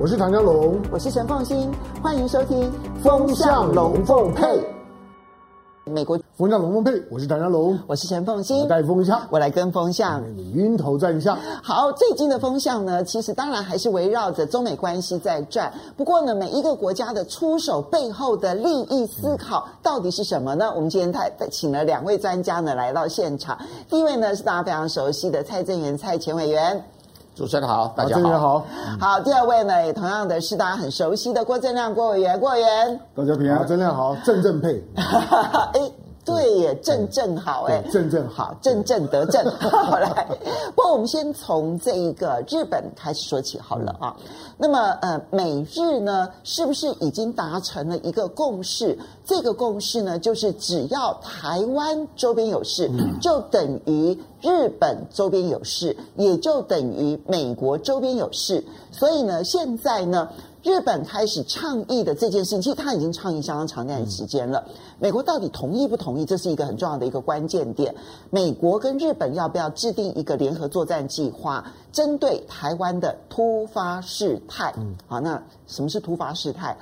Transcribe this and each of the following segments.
我是唐江龙，我是陈凤新，欢迎收听《风向龙凤配》。美国风向龙凤配，我是唐江龙，我是陈凤馨，带风向，我来跟风向，你晕头转向。好，最近的风向呢，其实当然还是围绕着中美关系在转。不过呢，每一个国家的出手背后的利益思考到底是什么呢？我们今天太请了两位专家呢来到现场。第一位呢是大家非常熟悉的蔡正元蔡前委员，主持人好，大家好。好，好，第二位呢也同样的是大家很熟悉的郭正亮郭委员，郭委员，大家平安，正亮好，正正配。哎。对耶，正正好哎，正正好，正正得正。好来，不过我们先从这一个日本开始说起好了啊。那么呃，美日呢，是不是已经达成了一个共识？这个共识呢，就是只要台湾周边有事，就等于日本周边有事，也就等于美国周边有事。所以呢，现在呢。日本开始倡议的这件事情，其实他已经倡议相当长一段时间了。美国到底同意不同意，这是一个很重要的一个关键点。美国跟日本要不要制定一个联合作战计划，针对台湾的突发事态？嗯，好，那什么是突发事态？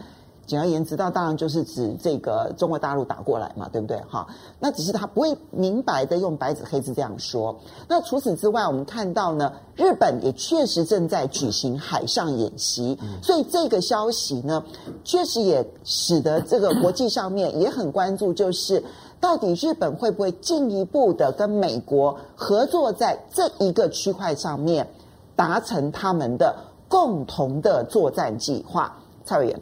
简而言之，那当然就是指这个中国大陆打过来嘛，对不对？哈，那只是他不会明白的用白纸黑字这样说。那除此之外，我们看到呢，日本也确实正在举行海上演习，所以这个消息呢，确实也使得这个国际上面也很关注，就是到底日本会不会进一步的跟美国合作在这一个区块上面，达成他们的共同的作战计划？蔡委员。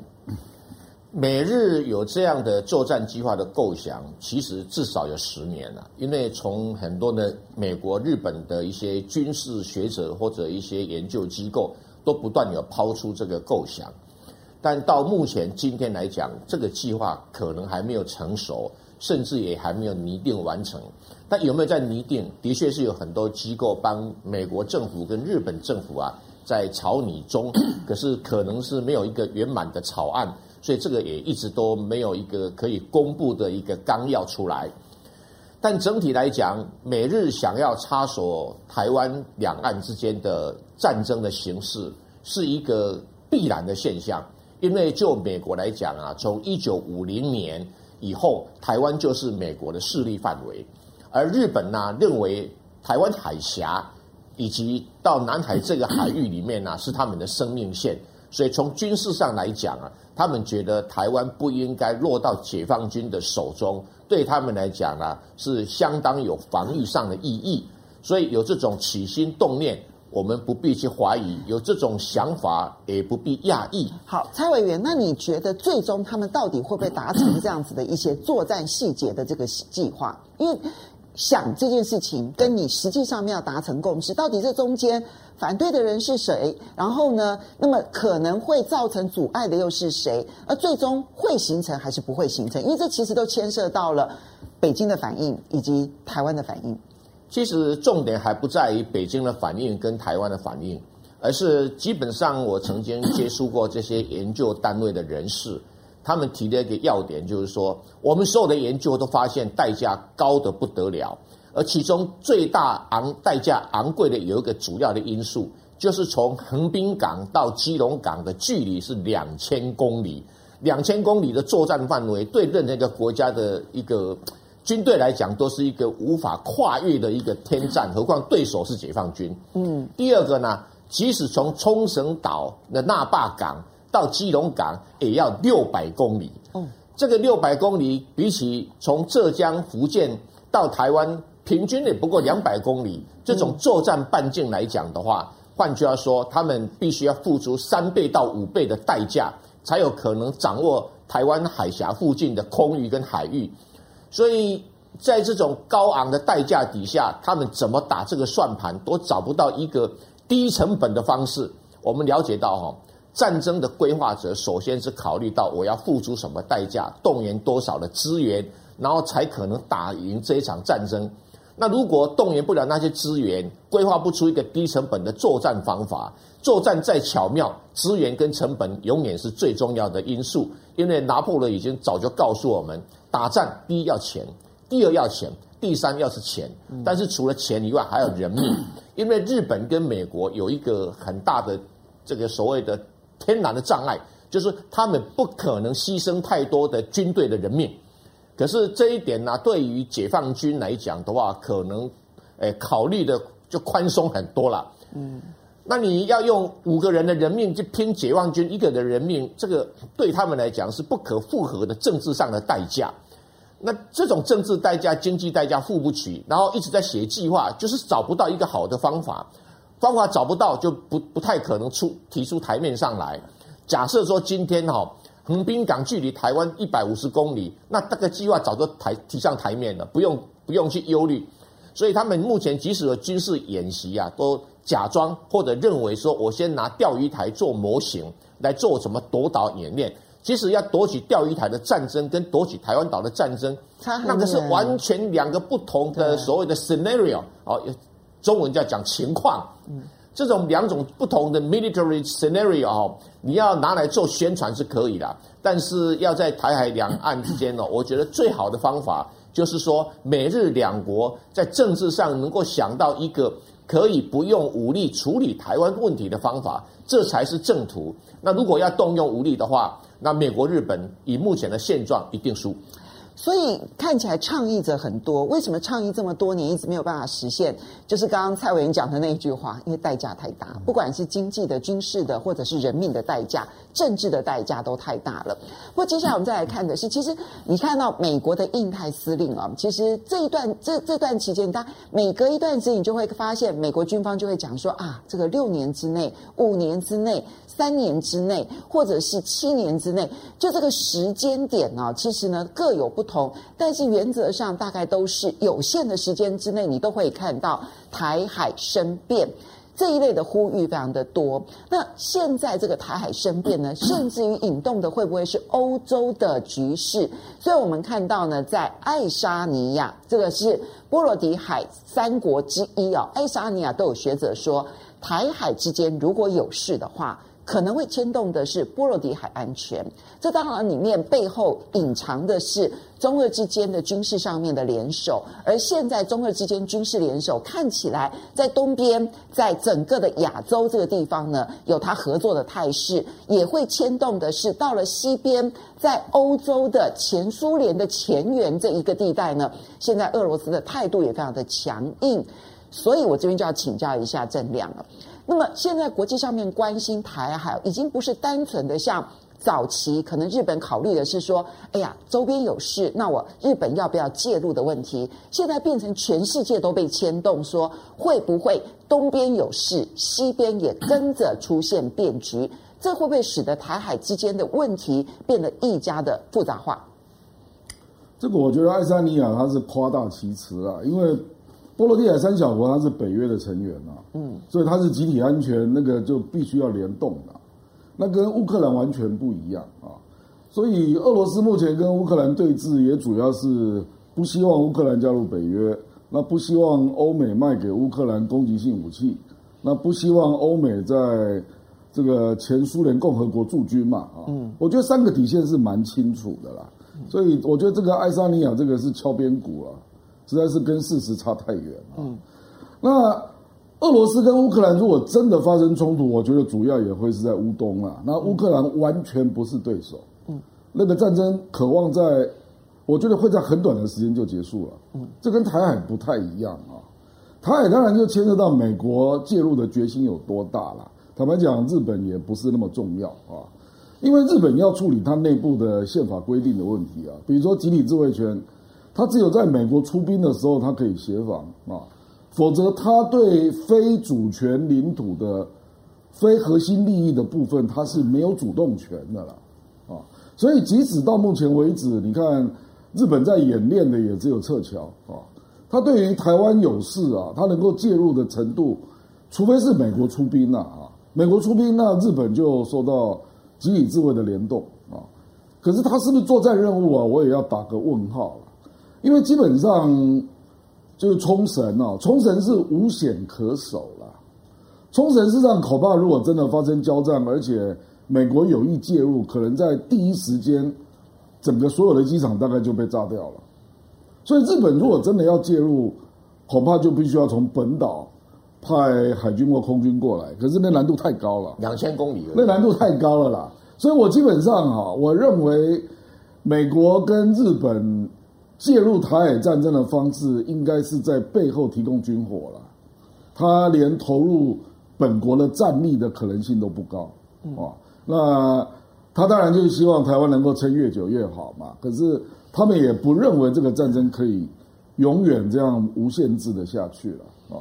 美日有这样的作战计划的构想，其实至少有十年了。因为从很多的美国、日本的一些军事学者或者一些研究机构，都不断有抛出这个构想。但到目前今天来讲，这个计划可能还没有成熟，甚至也还没有拟定完成。但有没有在拟定？的确是有很多机构帮美国政府跟日本政府啊在草拟中，可是可能是没有一个圆满的草案。所以这个也一直都没有一个可以公布的一个纲要出来，但整体来讲，美日想要插手台湾两岸之间的战争的形势，是一个必然的现象。因为就美国来讲啊，从一九五零年以后，台湾就是美国的势力范围，而日本呢，认为台湾海峡以及到南海这个海域里面呢，是他们的生命线。所以从军事上来讲啊，他们觉得台湾不应该落到解放军的手中，对他们来讲呢，是相当有防御上的意义。所以有这种起心动念，我们不必去怀疑；有这种想法，也不必讶异。好，蔡委员，那你觉得最终他们到底会不会达成这样子的一些作战细节的这个计划？因为想这件事情跟你实际上面要达成共识，到底这中间反对的人是谁？然后呢，那么可能会造成阻碍的又是谁？而最终会形成还是不会形成？因为这其实都牵涉到了北京的反应以及台湾的反应。其实重点还不在于北京的反应跟台湾的反应，而是基本上我曾经接触过这些研究单位的人士。他们提的一个要点就是说，我们所有的研究都发现代价高得不得了，而其中最大昂代价昂贵的有一个主要的因素，就是从横滨港到基隆港的距离是两千公里，两千公里的作战范围对任何一个国家的一个军队来讲都是一个无法跨越的一个天战，何况对手是解放军。嗯，第二个呢，即使从冲绳岛的那霸港。到基隆港也要六百公里。嗯，这个六百公里比起从浙江、福建到台湾，平均也不过两百公里。这种作战半径来讲的话，换句话说，他们必须要付出三倍到五倍的代价，才有可能掌握台湾海峡附近的空域跟海域。所以在这种高昂的代价底下，他们怎么打这个算盘，都找不到一个低成本的方式。我们了解到哈。战争的规划者首先是考虑到我要付出什么代价，动员多少的资源，然后才可能打赢这一场战争。那如果动员不了那些资源，规划不出一个低成本的作战方法，作战再巧妙，资源跟成本永远是最重要的因素。因为拿破仑已经早就告诉我们，打仗第一要钱，第二要钱，第三要是钱。但是除了钱以外，还有人命。因为日本跟美国有一个很大的这个所谓的。天然的障碍，就是他们不可能牺牲太多的军队的人命。可是这一点呢、啊，对于解放军来讲的话，可能诶考虑的就宽松很多了。嗯，那你要用五个人的人命去拼解放军一个人的人命，这个对他们来讲是不可复合的政治上的代价。那这种政治代价、经济代价付不起，然后一直在写计划，就是找不到一个好的方法。方法找不到，就不不太可能出提出台面上来。假设说今天哈横滨港距离台湾一百五十公里，那这个计划早就台提上台面了，不用不用去忧虑。所以他们目前即使有军事演习啊，都假装或者认为说，我先拿钓鱼台做模型来做什么夺岛演练。即使要夺取钓鱼台的战争跟夺取台湾岛的战争，那个是完全两个不同的所谓的 scenario 哦。中文叫讲情况，这种两种不同的 military scenario 哦，你要拿来做宣传是可以的，但是要在台海两岸之间呢，我觉得最好的方法就是说，美日两国在政治上能够想到一个可以不用武力处理台湾问题的方法，这才是正途。那如果要动用武力的话，那美国、日本以目前的现状一定输。所以看起来倡议者很多，为什么倡议这么多年一直没有办法实现？就是刚刚蔡委员讲的那一句话，因为代价太大，不管是经济的、军事的，或者是人命的代价、政治的代价都太大了。不过接下来我们再来看的是，其实你看到美国的印太司令啊，其实这一段这这段期间，他每隔一段时间，你就会发现美国军方就会讲说啊，这个六年之内、五年之内。三年之内，或者是七年之内，就这个时间点呢，其实呢各有不同，但是原则上大概都是有限的时间之内，你都会看到台海生变这一类的呼吁非常的多。那现在这个台海生变呢，甚至于引动的会不会是欧洲的局势？所以我们看到呢，在爱沙尼亚，这个是波罗的海三国之一啊，爱沙尼亚都有学者说，台海之间如果有事的话。可能会牵动的是波罗的海安全，这当然里面背后隐藏的是中俄之间的军事上面的联手，而现在中俄之间军事联手看起来在东边，在整个的亚洲这个地方呢，有它合作的态势，也会牵动的是到了西边，在欧洲的前苏联的前缘这一个地带呢，现在俄罗斯的态度也非常的强硬，所以我这边就要请教一下郑亮了。那么现在国际上面关心台海，已经不是单纯的像早期可能日本考虑的是说，哎呀，周边有事，那我日本要不要介入的问题，现在变成全世界都被牵动，说会不会东边有事，西边也跟着出现变局，这会不会使得台海之间的问题变得愈加的复杂化？这个我觉得爱沙尼亚它是夸大其词啊，因为。波罗的海三小国，它是北约的成员啊，嗯，所以它是集体安全，那个就必须要联动的，那跟乌克兰完全不一样啊。所以俄罗斯目前跟乌克兰对峙，也主要是不希望乌克兰加入北约，那不希望欧美卖给乌克兰攻击性武器，那不希望欧美在这个前苏联共和国驻军嘛，啊，嗯，我觉得三个底线是蛮清楚的啦，所以我觉得这个爱沙尼亚这个是敲边鼓啊。实在是跟事实差太远了。嗯，那俄罗斯跟乌克兰如果真的发生冲突，我觉得主要也会是在乌东啊。那乌克兰完全不是对手。嗯，那个战争渴望在，我觉得会在很短的时间就结束了。嗯，这跟台海不太一样啊。台海当然就牵涉到美国介入的决心有多大了。坦白讲，日本也不是那么重要啊，因为日本要处理它内部的宪法规定的问题啊，比如说集体自卫权。他只有在美国出兵的时候，他可以协防啊，否则他对非主权领土的非核心利益的部分，他是没有主动权的了啊。所以，即使到目前为止，你看日本在演练的也只有撤侨啊。他对于台湾有事啊，他能够介入的程度，除非是美国出兵了啊。美国出兵，那日本就受到集体自卫的联动啊。可是他是不是作战任务啊？我也要打个问号。因为基本上就是冲绳哦，冲绳是无险可守了。冲绳事实上恐怕如果真的发生交战，而且美国有意介入，可能在第一时间，整个所有的机场大概就被炸掉了。所以日本如果真的要介入，恐怕就必须要从本岛派海军或空军过来，可是那难度太高了，两千公里，那难度太高了啦。所以我基本上哈，我认为美国跟日本介入台海战争的方式，应该是在背后提供军火了。他连投入本国的战力的可能性都不高，啊，那他当然就是希望台湾能够撑越久越好嘛。可是他们也不认为这个战争可以永远这样无限制的下去了啊。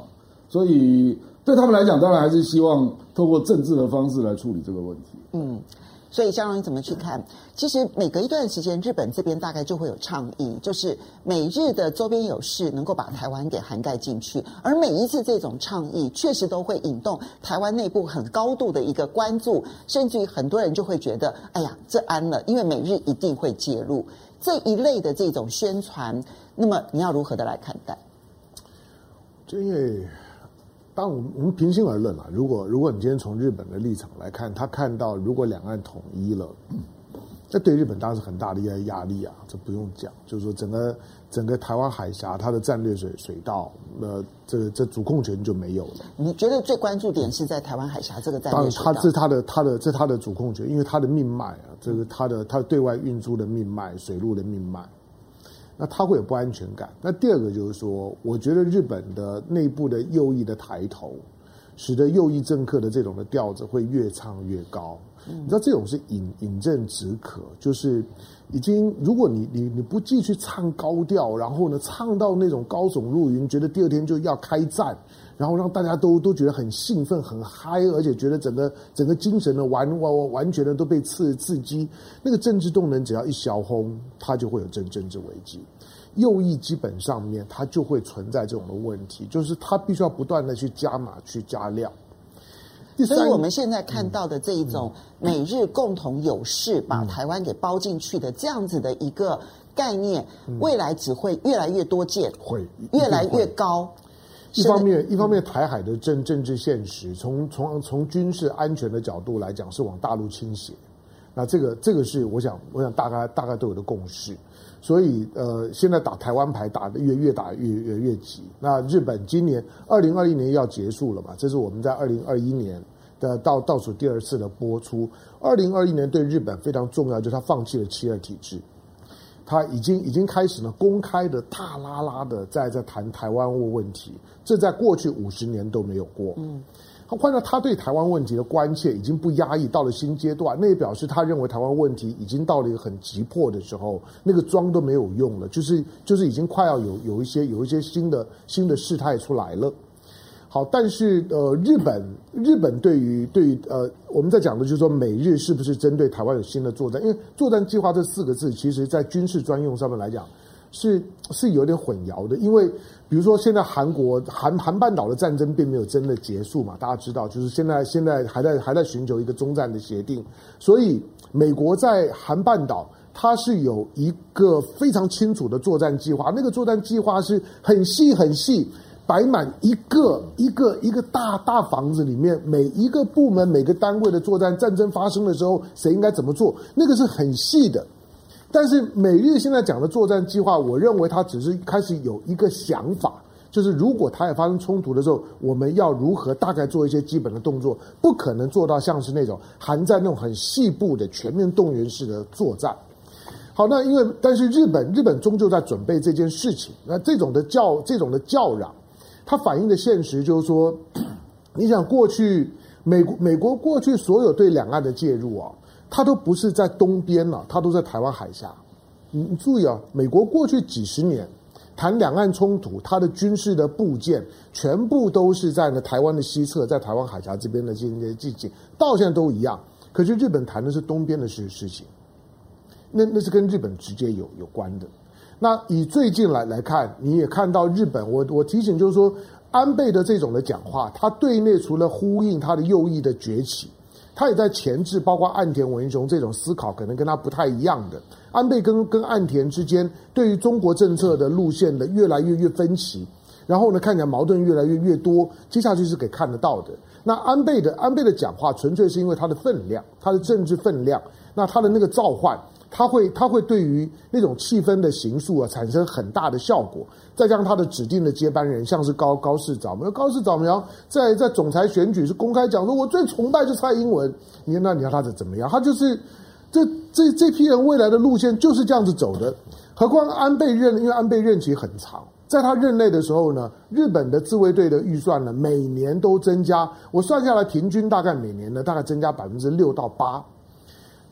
所以对他们来讲，当然还是希望透过政治的方式来处理这个问题。嗯。所以，香龙你怎么去看？其实每隔一段时间，日本这边大概就会有倡议，就是美日的周边有事能够把台湾给涵盖进去。而每一次这种倡议，确实都会引动台湾内部很高度的一个关注，甚至于很多人就会觉得，哎呀，这安了，因为美日一定会介入这一类的这种宣传。那么，你要如何的来看待？就因为。当我们我们平心而论啊，如果如果你今天从日本的立场来看，他看到如果两岸统一了，这对日本当然是很大的一个压力啊，这不用讲。就是说，整个整个台湾海峡，它的战略水水道，那这这主控权就没有了。你觉得最关注点是在台湾海峡这个战略水道？当然，它是它的它的这它的主控权，因为它的命脉啊，这个它的它对外运输的命脉，水路的命脉。那他会有不安全感。那第二个就是说，我觉得日本的内部的右翼的抬头，使得右翼政客的这种的调子会越唱越高。你知道这种是饮饮鸩止渴，就是已经如果你你你不继续唱高调，然后呢唱到那种高耸入云，觉得第二天就要开战。然后让大家都都觉得很兴奋、很嗨，而且觉得整个整个精神的完完完全的都被刺刺激。那个政治动能只要一消轰，它就会有政政治危机。右翼基本上面它就会存在这种的问题，就是它必须要不断的去加码、去加量。所以我们现在看到的这一种美日共同有事，把台湾给包进去的这样子的一个概念，未来只会越来越多见，会越来越高。一方面，一方面，台海的政政治现实，从从从军事安全的角度来讲，是往大陆倾斜。那这个这个是我想，我想大概大概都有的共识。所以，呃，现在打台湾牌打得越越打越越越急。那日本今年二零二一年要结束了嘛？这是我们在二零二一年的倒倒数第二次的播出。二零二一年对日本非常重要，就是他放弃了七二体制。他已经已经开始呢，公开的大拉拉的在在谈台湾问题，这在过去五十年都没有过。嗯，他换到他对台湾问题的关切已经不压抑，到了新阶段，那也表示他认为台湾问题已经到了一个很急迫的时候，那个装都没有用了，就是就是已经快要有有一些有一些新的新的事态出来了。好，但是呃，日本日本对于对于呃，我们在讲的就是说，美日是不是针对台湾有新的作战？因为作战计划这四个字，其实在军事专用上面来讲，是是有点混淆的。因为比如说，现在韩国韩韩半岛的战争并没有真的结束嘛，大家知道，就是现在现在还在还在寻求一个中战的协定。所以，美国在韩半岛，它是有一个非常清楚的作战计划，那个作战计划是很细很细。摆满一个一个一个大大房子里面，每一个部门、每个单位的作战战争发生的时候，谁应该怎么做？那个是很细的。但是美日现在讲的作战计划，我认为它只是开始有一个想法，就是如果台海发生冲突的时候，我们要如何大概做一些基本的动作，不可能做到像是那种韩战那种很细部的全面动员式的作战。好，那因为但是日本日本终究在准备这件事情，那这种的叫这种的叫嚷。它反映的现实就是说，你想过去美国美国过去所有对两岸的介入啊，它都不是在东边了，它都在台湾海峡。你你注意啊，美国过去几十年谈两岸冲突，它的军事的部件全部都是在呢台湾的西侧，在台湾海峡这边的这些季节，到现在都一样。可是日本谈的是东边的事事情，那那是跟日本直接有有关的。那以最近来来看，你也看到日本，我我提醒就是说，安倍的这种的讲话，他对内除了呼应他的右翼的崛起，他也在前置，包括岸田文雄这种思考，可能跟他不太一样的。安倍跟跟岸田之间对于中国政策的路线的越来越越分歧，然后呢，看起来矛盾越来越越多，接下去是可以看得到的。那安倍的安倍的讲话，纯粹是因为他的分量，他的政治分量，那他的那个召唤。它会它会对于那种气氛的形塑啊产生很大的效果。再加上他的指定的接班人，像是高高市早苗，高市早苗在在总裁选举是公开讲说，我最崇拜就蔡英文。你那你要他怎怎么样？他就是这这这批人未来的路线就是这样子走的。何况安倍任，因为安倍任期很长，在他任内的时候呢，日本的自卫队的预算呢每年都增加，我算下来平均大概每年呢大概增加百分之六到八。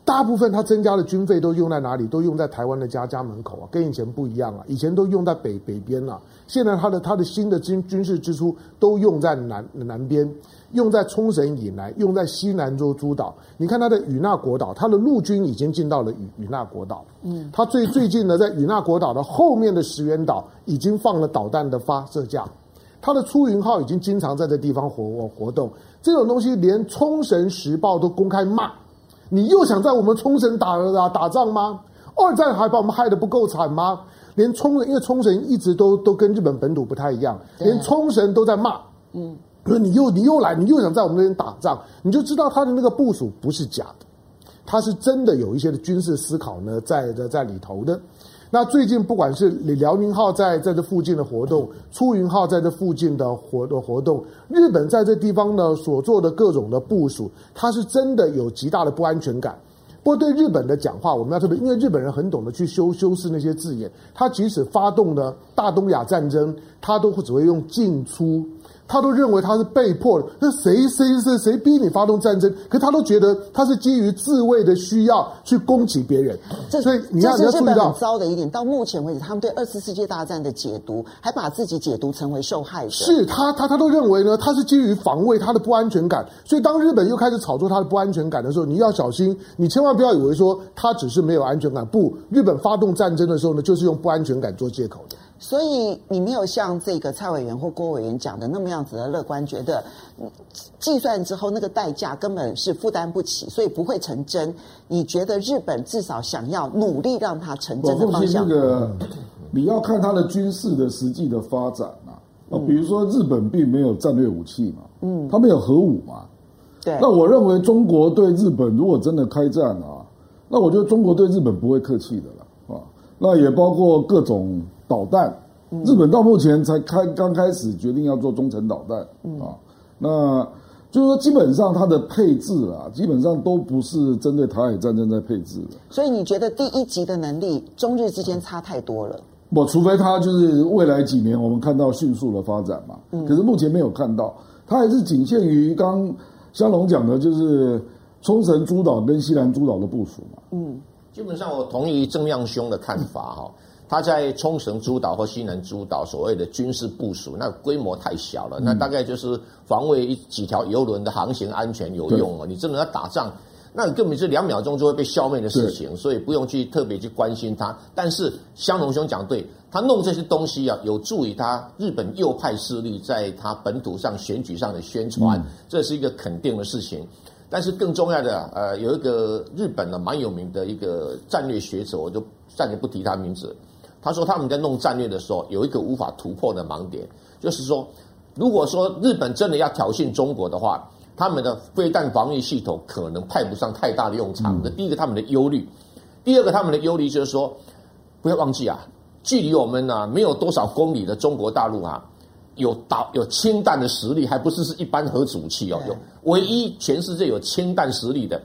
大部分他增加的军费都用在哪里？都用在台湾的家家门口啊，跟以前不一样啊。以前都用在北北边了，现在他的他的新的军军事支出都用在南南边，用在冲绳以南，用在西南州诸岛。你看他的与那国岛，他的陆军已经进到了与与那国岛。嗯，他最最近呢，在与那国岛的后面的石垣岛已经放了导弹的发射架，他的出云号已经经常在这地方活活动。这种东西连冲绳时报都公开骂。你又想在我们冲绳打打打仗吗？二战还把我们害得不够惨吗？连冲绳，因为冲绳一直都都跟日本本土不太一样，连冲绳都在骂。嗯，说你又你又来，你又想在我们那边打仗，你就知道他的那个部署不是假的，他是真的有一些的军事思考呢，在在在里头的。那最近不管是辽宁号在在这附近的活动，出云号在这附近的活的活动，日本在这地方呢所做的各种的部署，它是真的有极大的不安全感。不过对日本的讲话，我们要特别，因为日本人很懂得去修修饰那些字眼，他即使发动了大东亚战争，他都会只会用进出。他都认为他是被迫的，那谁谁谁谁逼你发动战争？可他都觉得他是基于自卫的需要去攻击别人。所以你要你要注意到，很糟的一点，到目前为止，他们对二次世界大战的解读，还把自己解读成为受害者。是他他他都认为呢，他是基于防卫他的不安全感。所以当日本又开始炒作他的不安全感的时候，你要小心，你千万不要以为说他只是没有安全感。不，日本发动战争的时候呢，就是用不安全感做借口的。所以你没有像这个蔡委员或郭委员讲的那么样子的乐观，觉得计算之后那个代价根本是负担不起，所以不会成真。你觉得日本至少想要努力让它成真的方向？这个你要看它的军事的实际的发展啊。比如说日本并没有战略武器嘛，嗯，它没有核武嘛，对。那我认为中国对日本如果真的开战啊，那我觉得中国对日本不会客气的了啊。那也包括各种。导弹，日本到目前才开刚开始决定要做中程导弹啊，那就是说基本上它的配置啊，基本上都不是针对台海战争在配置的。所以你觉得第一级的能力，中日之间差太多了？我除非它就是未来几年我们看到迅速的发展嘛，可是目前没有看到，它还是仅限于刚香龙讲的，就是冲绳诸岛跟西南诸岛的部署嘛。嗯，基本上我同意郑亮兄的看法哈。他在冲绳诸岛或西南诸岛所谓的军事部署，那规模太小了，那大概就是防卫一几条游轮的航行安全有用啊。你真的要打仗，那你根本是两秒钟就会被消灭的事情，所以不用去特别去关心它。但是香龙兄讲对，他弄这些东西啊，有助于他日本右派势力在他本土上选举上的宣传，这是一个肯定的事情。但是更重要的，呃，有一个日本的蛮有名的一个战略学者，我就暂且不提他名字。他说他们在弄战略的时候有一个无法突破的盲点，就是说，如果说日本真的要挑衅中国的话，他们的飞弹防御系统可能派不上太大的用场。那第一个他们的忧虑，第二个他们的忧虑就是说，不要忘记啊，距离我们呢没有多少公里的中国大陆啊，有导有氢弹的实力，还不是是一般核子武器哦，有唯一全世界有氢弹实力的。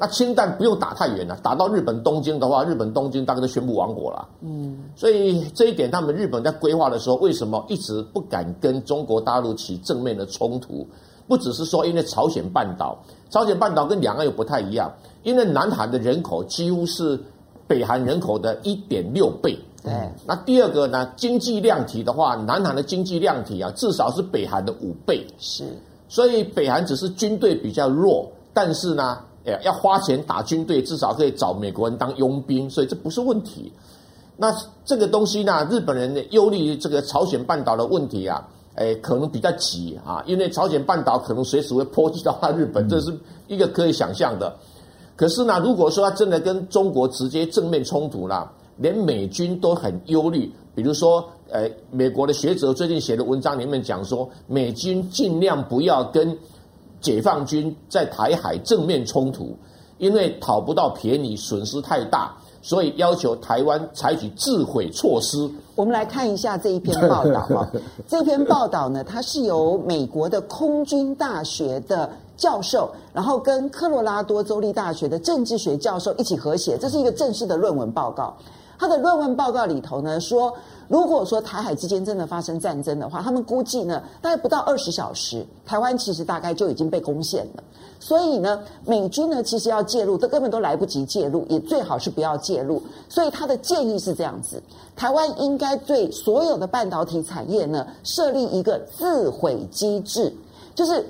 那氢弹不用打太远了，打到日本东京的话，日本东京大概都宣布亡国了。嗯，所以这一点，他们日本在规划的时候，为什么一直不敢跟中国大陆起正面的冲突？不只是说因为朝鲜半岛，朝鲜半岛跟两岸又不太一样，因为南韩的人口几乎是北韩人口的一点六倍。对，那第二个呢，经济量体的话，南韩的经济量体啊，至少是北韩的五倍。是，所以北韩只是军队比较弱，但是呢。哎，要花钱打军队，至少可以找美国人当佣兵，所以这不是问题。那这个东西呢，日本人忧虑这个朝鲜半岛的问题啊，哎，可能比较急啊，因为朝鲜半岛可能随时会波及到日本，这是一个可以想象的。可是呢，如果说他真的跟中国直接正面冲突了，连美军都很忧虑。比如说，呃，美国的学者最近写的文章里面讲说，美军尽量不要跟。解放军在台海正面冲突，因为讨不到便宜，损失太大。所以要求台湾采取自毁措施。我们来看一下这一篇报道啊，这篇报道呢，它是由美国的空军大学的教授，然后跟科罗拉多州立大学的政治学教授一起合写，这是一个正式的论文报告。他的论文报告里头呢说，如果说台海之间真的发生战争的话，他们估计呢，大概不到二十小时，台湾其实大概就已经被攻陷了。所以呢，美军呢其实要介入，都根本都来不及介入，也最好是不要介入。所以他的建议是这样子：台湾应该对所有的半导体产业呢设立一个自毁机制，就是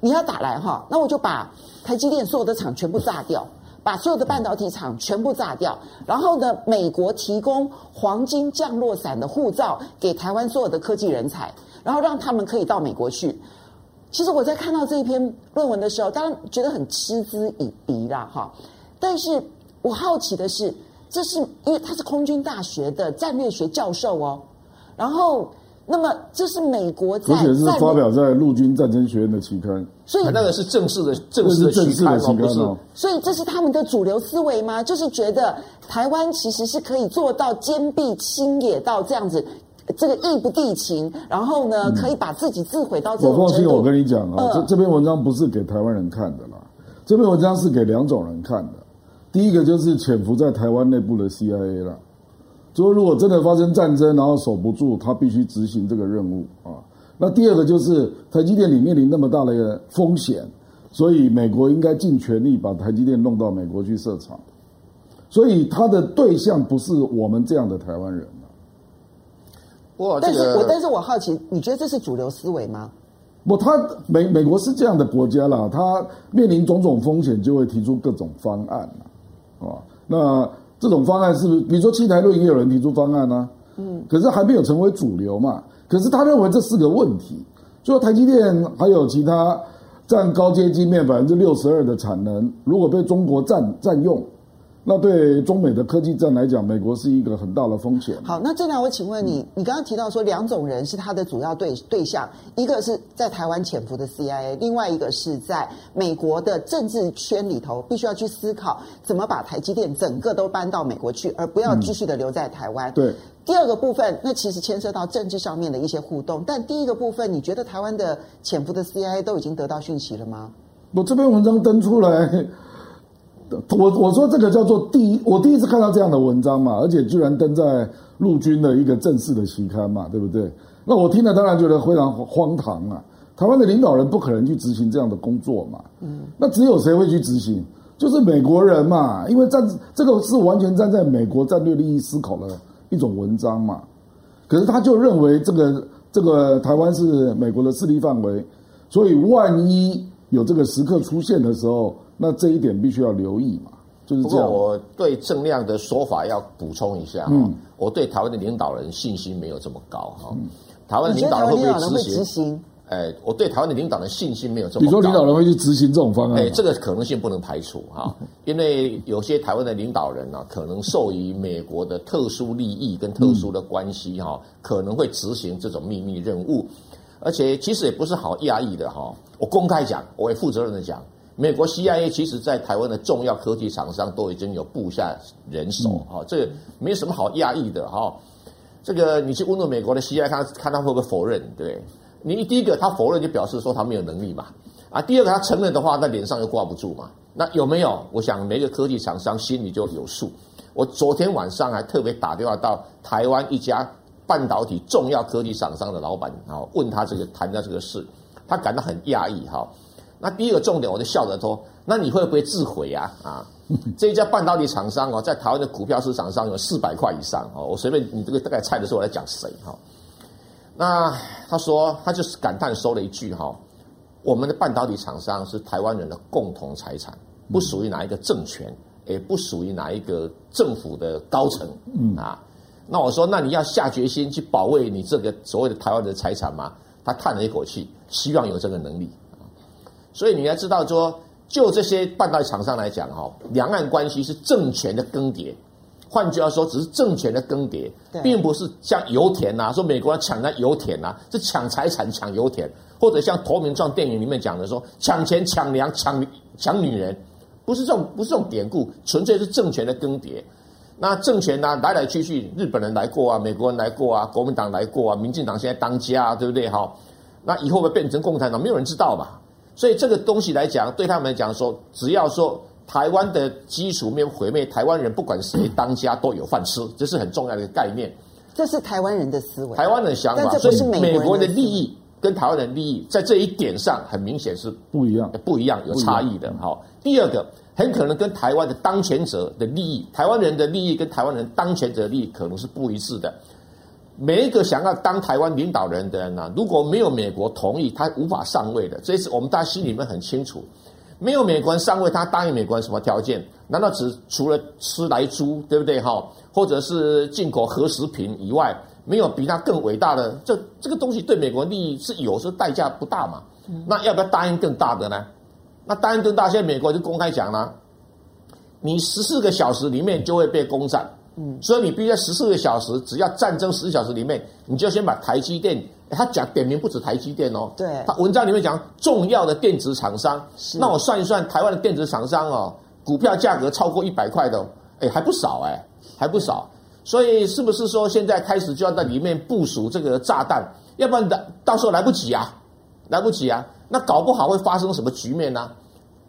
你要打来哈，那我就把台积电所有的厂全部炸掉。把所有的半导体厂全部炸掉，然后呢，美国提供黄金降落伞的护照给台湾所有的科技人才，然后让他们可以到美国去。其实我在看到这一篇论文的时候，当然觉得很嗤之以鼻啦，哈。但是我好奇的是，这是因为他是空军大学的战略学教授哦，然后。那么这是美国在，而且是发表在陆军战争学院的期刊，所以那个是正式的正式的期刊哦，不是。所以这是他们的主流思维吗？就是觉得台湾其实是可以做到坚壁清野到这样子，这个义不定情，然后呢，可以把自己自毁到这种程度。我放心，我跟你讲啊，这这篇文章不是给台湾人看的啦，这篇文章是给两种人看的。第一个就是潜伏在台湾内部的 CIA 啦。说如果真的发生战争，然后守不住，他必须执行这个任务啊。那第二个就是台积电里面临那么大的一个风险，所以美国应该尽全力把台积电弄到美国去设厂。所以它的对象不是我们这样的台湾人啊。哇，但是我但是我好奇，你觉得这是主流思维吗？不，他美美国是这样的国家啦，他面临种种风险，就会提出各种方案啊。那。这种方案是不是？比如说七台论也有人提出方案呢、啊？嗯，可是还没有成为主流嘛。可是他认为这是个问题，就说台积电还有其他占高阶晶片百分之六十二的产能，如果被中国占占用。那对中美的科技战来讲，美国是一个很大的风险。好，那正南，我请问你，你刚刚提到说两种人是他的主要对对象，一个是在台湾潜伏的 CIA，另外一个是在美国的政治圈里头，必须要去思考怎么把台积电整个都搬到美国去，而不要继续的留在台湾。嗯、对。第二个部分，那其实牵涉到政治上面的一些互动，但第一个部分，你觉得台湾的潜伏的 CIA 都已经得到讯息了吗？我这篇文章登出来。我我说这个叫做第一，我第一次看到这样的文章嘛，而且居然登在陆军的一个正式的期刊嘛，对不对？那我听了当然觉得非常荒唐啊！台湾的领导人不可能去执行这样的工作嘛，嗯，那只有谁会去执行？就是美国人嘛，因为站这个是完全站在美国战略利益思考的一种文章嘛。可是他就认为这个这个台湾是美国的势力范围，所以万一有这个时刻出现的时候。那这一点必须要留意嘛，就是这样。不过我对郑亮的说法要补充一下，嗯，我对台湾的领导人信心没有这么高哈。嗯、台湾领导人会不会执行？哎，我对台湾的领导人信心没有这么高。你说领导人会去执行这种方案？哎，这个可能性不能排除哈，因为有些台湾的领导人呢、啊，可能受于美国的特殊利益跟特殊的关系哈，嗯、可能会执行这种秘密任务，而且其实也不是好压抑的哈。我公开讲，我也负责任的讲。美国 CIA 其实，在台湾的重要科技厂商都已经有布下人手，哈、嗯，这个没什么好讶异的，哈。这个你去问问美国的 CIA，看看他会不会否认？对，你第一个他否认，就表示说他没有能力嘛。啊，第二个他承认的话，那脸上又挂不住嘛。那有没有？我想每个科技厂商心里就有数。我昨天晚上还特别打电话到台湾一家半导体重要科技厂商的老板，啊，问他这个谈到这个事，他感到很讶异，哈。那第一个重点，我就笑着说：“那你会不会自毁呀？啊，这一家半导体厂商哦，在台湾的股票市场上有四百块以上哦。我随便你这个大概猜的时候，我来讲谁哈？那他说，他就是感叹说了一句哈：我们的半导体厂商是台湾人的共同财产，不属于哪一个政权，也不属于哪一个政府的高层。嗯啊，那我说，那你要下决心去保卫你这个所谓的台湾的财产吗？他叹了一口气，希望有这个能力。”所以你要知道说，就这些半导体厂商来讲，哈，两岸关系是政权的更迭。换句话说，只是政权的更迭，并不是像油田呐，说美国要抢那油田呐，是抢财产、抢油田，或者像《投名状》电影里面讲的说，抢钱、抢粮、抢抢女人，不是这种，不是这种典故，纯粹是政权的更迭。那政权呢、啊、来来去去，日本人来过啊，美国人来过啊，国民党来过啊，民进党现在当家、啊，对不对？哈，那以后会变成共产党，没有人知道吧？所以这个东西来讲，对他们来讲说，只要说台湾的基础没有毁灭，台湾人不管谁当家都有饭吃，这是很重要的一个概念。这是台湾人的思维，台湾人的想法，所以美国的利益跟台湾人的利益在这一点上很明显是不一样，不一样，有差异的。好，第二个。很可能跟台湾的当权者的利益，台湾人的利益跟台湾人当权者的利益可能是不一致的。每一个想要当台湾领导人的人呢、啊，如果没有美国同意，他无法上位的。这是我们大家心里面很清楚。没有美国人上位，他答应美国人什么条件？难道只除了吃来猪，对不对？哈，或者是进口核食品以外，没有比他更伟大的？这这个东西对美国利益是有时候代价不大嘛？那要不要答应更大的呢？那答应，更大，现在美国就公开讲了，你十四个小时里面就会被攻占，嗯，所以你必须在十四个小时，只要战争十四小时里面，你就先把台积电，他讲点名不止台积电哦，对，他文章里面讲重要的电子厂商，那我算一算，台湾的电子厂商哦，股票价格超过一百块的，哎，还不少哎，还不少，所以是不是说现在开始就要在里面部署这个炸弹，要不然到到时候来不及啊，来不及啊。那搞不好会发生什么局面呢、啊？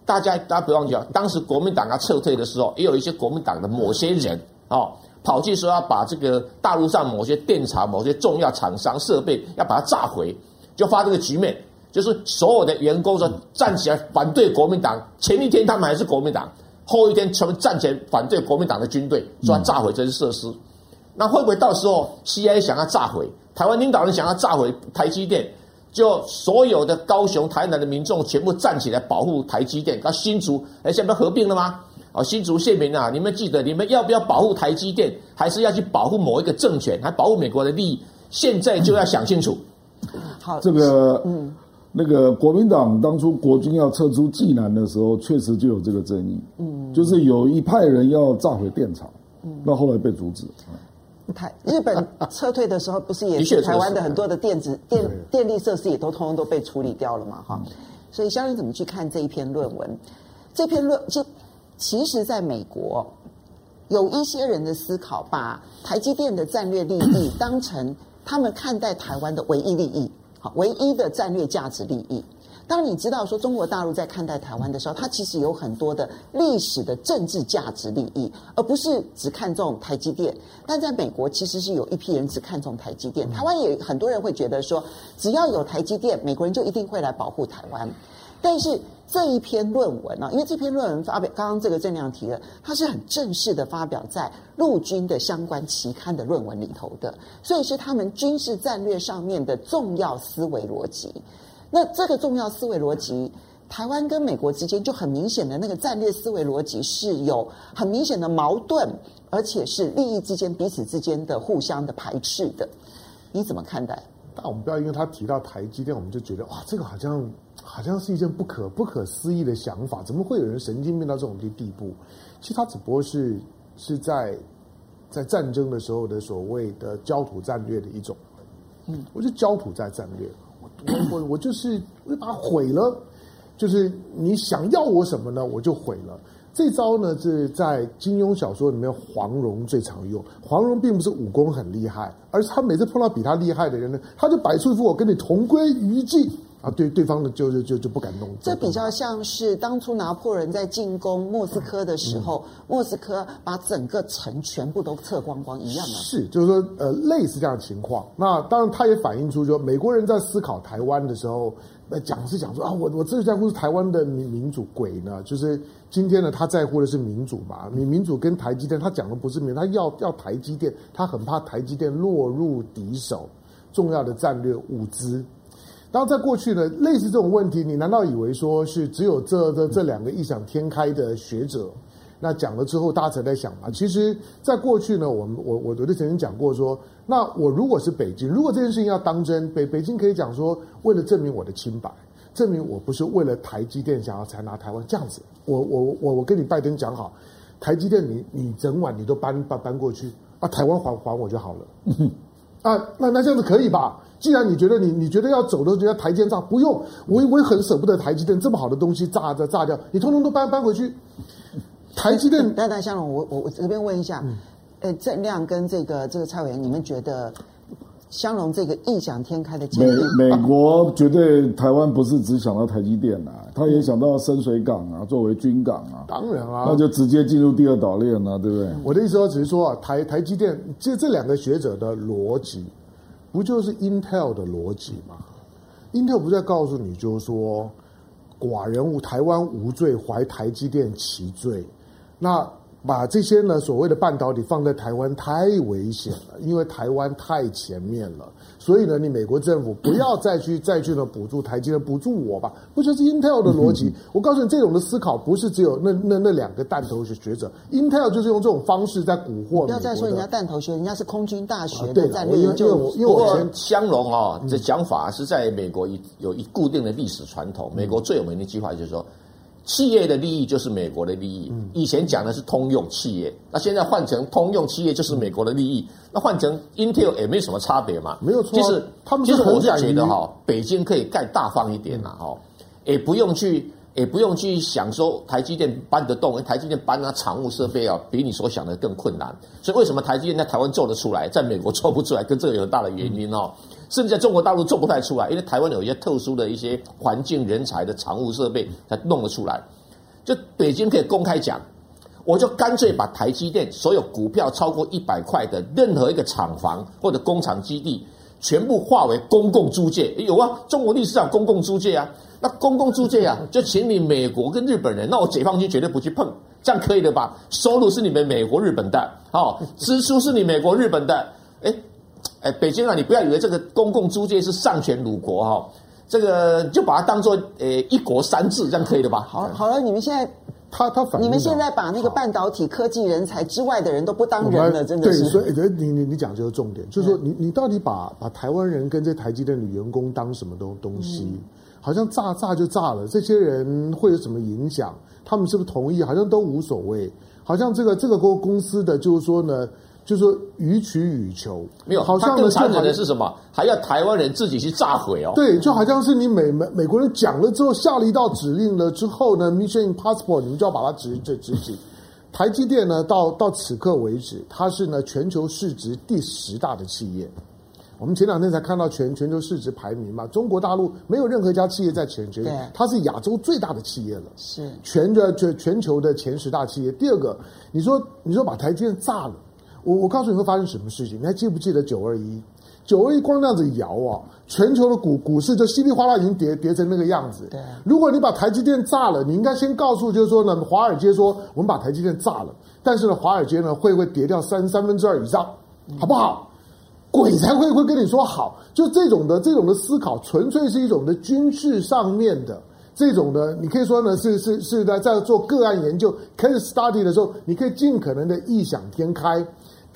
大家大家不要忘记啊，当时国民党要撤退的时候，也有一些国民党的某些人哦，跑去说要把这个大陆上某些电厂、某些重要厂商设备要把它炸毁，就发这个局面，就是所有的员工说站起来反对国民党。前一天他们还是国民党，后一天全部站起来反对国民党的军队，说要炸毁这些设施。那会不会到时候 CIA 想要炸毁台湾领导人想要炸毁台积电？就所有的高雄、台南的民众全部站起来保护台积电，跟新竹哎，现在不合并了吗？哦，新竹县民啊，你们记得你们要不要保护台积电，还是要去保护某一个政权，还保护美国的利益？现在就要想清楚。好，这个嗯，那个国民党当初国军要撤出济南的时候，确实就有这个争议，嗯，就是有一派人要炸毁电厂，嗯，那后来被阻止。台日本撤退的时候，不是也是台湾的很多的电子电电力设施也都通通都被处理掉了嘛？哈，所以香云怎么去看这一篇论文？这篇论就其实在美国有一些人的思考，把台积电的战略利益 当成他们看待台湾的唯一利益，好，唯一的战略价值利益。当你知道说中国大陆在看待台湾的时候，它其实有很多的历史的政治价值利益，而不是只看重台积电。但在美国，其实是有一批人只看重台积电。台湾也很多人会觉得说，只要有台积电，美国人就一定会来保护台湾。但是这一篇论文呢，因为这篇论文发表，刚刚这个郑亮提了，它是很正式的发表在陆军的相关期刊的论文里头的，所以是他们军事战略上面的重要思维逻辑。那这个重要思维逻辑，台湾跟美国之间就很明显的那个战略思维逻辑是有很明显的矛盾，而且是利益之间彼此之间的互相的排斥的。你怎么看待？但我们不要因为他提到台积电，我们就觉得哇，这个好像好像是一件不可不可思议的想法，怎么会有人神经病到这种地地步？其实他只不过是是在在战争的时候的所谓的焦土战略的一种。嗯，我就焦土在战略。我我我就是我就把它毁了，就是你想要我什么呢？我就毁了。这招呢是在金庸小说里面黄蓉最常用。黄蓉并不是武功很厉害，而是他每次碰到比他厉害的人呢，他就摆出一副我跟你同归于尽。啊，对，对方的就就就就不敢动。这比较像是当初拿破仑在进攻莫斯科的时候，嗯、莫斯科把整个城全部都撤光光一样的。是，就是说，呃，类似这样的情况。那当然，他也反映出，就美国人在思考台湾的时候，呃，讲是讲说啊，我我最在乎是台湾的民民主，鬼呢，就是今天呢，他在乎的是民主嘛。你民主跟台积电，他讲的不是民主，他要要台积电，他很怕台积电落入敌手，重要的战略物资。然后在过去呢，类似这种问题，你难道以为说是只有这这这两个异想天开的学者，那讲了之后大家才在想吗？其实，在过去呢，我们我我我就曾经讲过说，那我如果是北京，如果这件事情要当真，北北京可以讲说，为了证明我的清白，证明我不是为了台积电想要才拿台湾这样子，我我我我跟你拜登讲好，台积电你你整晚你都搬搬搬过去啊，台湾还还我就好了，啊，那那这样子可以吧？既然你觉得你你觉得要走的时候，觉得台积电炸不用，我我也很舍不得台积电这么好的东西炸着炸掉，你通通都搬搬回去。台积电，戴大香龙，我我我这边问一下，嗯、呃，郑亮跟这个这个蔡委员，你们觉得香龙这个异想天开的美美国绝对台湾不是只想到台积电啊，他也想到深水港啊，作为军港啊，当然啊，那就直接进入第二岛链了，对不对？我的意思说，只是说啊，台台积电这这两个学者的逻辑，不就是 Intel 的逻辑吗？Intel 不是在告诉你，就是说寡人无台湾无罪，怀台积电其罪，那。把这些呢所谓的半导体放在台湾太危险了，因为台湾太前面了，所以呢，你美国政府不要再去 再去呢补助台积电，补助我吧，不就是 Intel 的逻辑？我告诉你，这种的思考不是只有那那那两个弹头学学者，Intel 就是用这种方式在蛊惑。不要再说人家弹头学，人家是空军大学的战略研究。因为我香龙啊，这讲法是在美国一有一固定的历史传统，美国最有名的一句话就是说。企业的利益就是美国的利益。以前讲的是通用企业，那现在换成通用企业就是美国的利益。那换成 Intel 也没什么差别嘛？没有错。其实他们其实我是觉得哈，北京可以盖大方一点呐，哈，也不用去，也不用去想说台积电搬得动，台积电搬啊，厂务设备啊，比你所想的更困难。所以为什么台积电在台湾做得出来，在美国做不出来，跟这个有很大的原因哦。甚至在中国大陆做不太出来，因为台湾有一些特殊的一些环境、人才的常务设备才弄得出来。就北京可以公开讲，我就干脆把台积电所有股票超过一百块的任何一个厂房或者工厂基地，全部划为公共租借。有啊，中国历史上公共租借啊，那公共租借啊，就请你美国跟日本人，那我解放军绝对不去碰，这样可以的吧？收入是你们美国日本的，哦，支出是你美国日本的，哎。哎，北京啊，你不要以为这个公共租界是丧权辱国哈、哦，这个就把它当做呃一国三制，这样可以了吧？好，好了，你们现在他他反，你们现在把那个半导体科技人才之外的人都不当人了，真的是。对，所以你你你讲这个重点，就是说你你到底把把台湾人跟这台积电的女员工当什么东东西？嗯、好像炸炸就炸了，这些人会有什么影响？他们是不是同意？好像都无所谓。好像这个这个公公司的就是说呢。就是说予取予求，没有，好像更残忍的是什么？还要台湾人自己去炸毁哦。对，就好像是你美美美国人讲了之后，下了一道指令了之后呢，Mission Impossible，你们就要把它执执执行。台积电呢，到到此刻为止，它是呢全球市值第十大的企业。我们前两天才看到全全球市值排名嘛，中国大陆没有任何一家企业在前十，它是亚洲最大的企业了，是全的全全球的前十大企业。第二个，你说你说把台积电炸了。我我告诉你会发生什么事情，你还记不记得九二一？九二一光那样子摇啊，全球的股股市就稀里哗啦已经跌跌成那个样子。对，如果你把台积电炸了，你应该先告诉就是说呢，华尔街说我们把台积电炸了，但是呢，华尔街呢会不会跌掉三三分之二以上，好不好？鬼才会会跟你说好，就这种的这种的思考，纯粹是一种的军事上面的这种的，你可以说呢是是是在在做个案研究 case study 的时候，你可以尽可能的异想天开。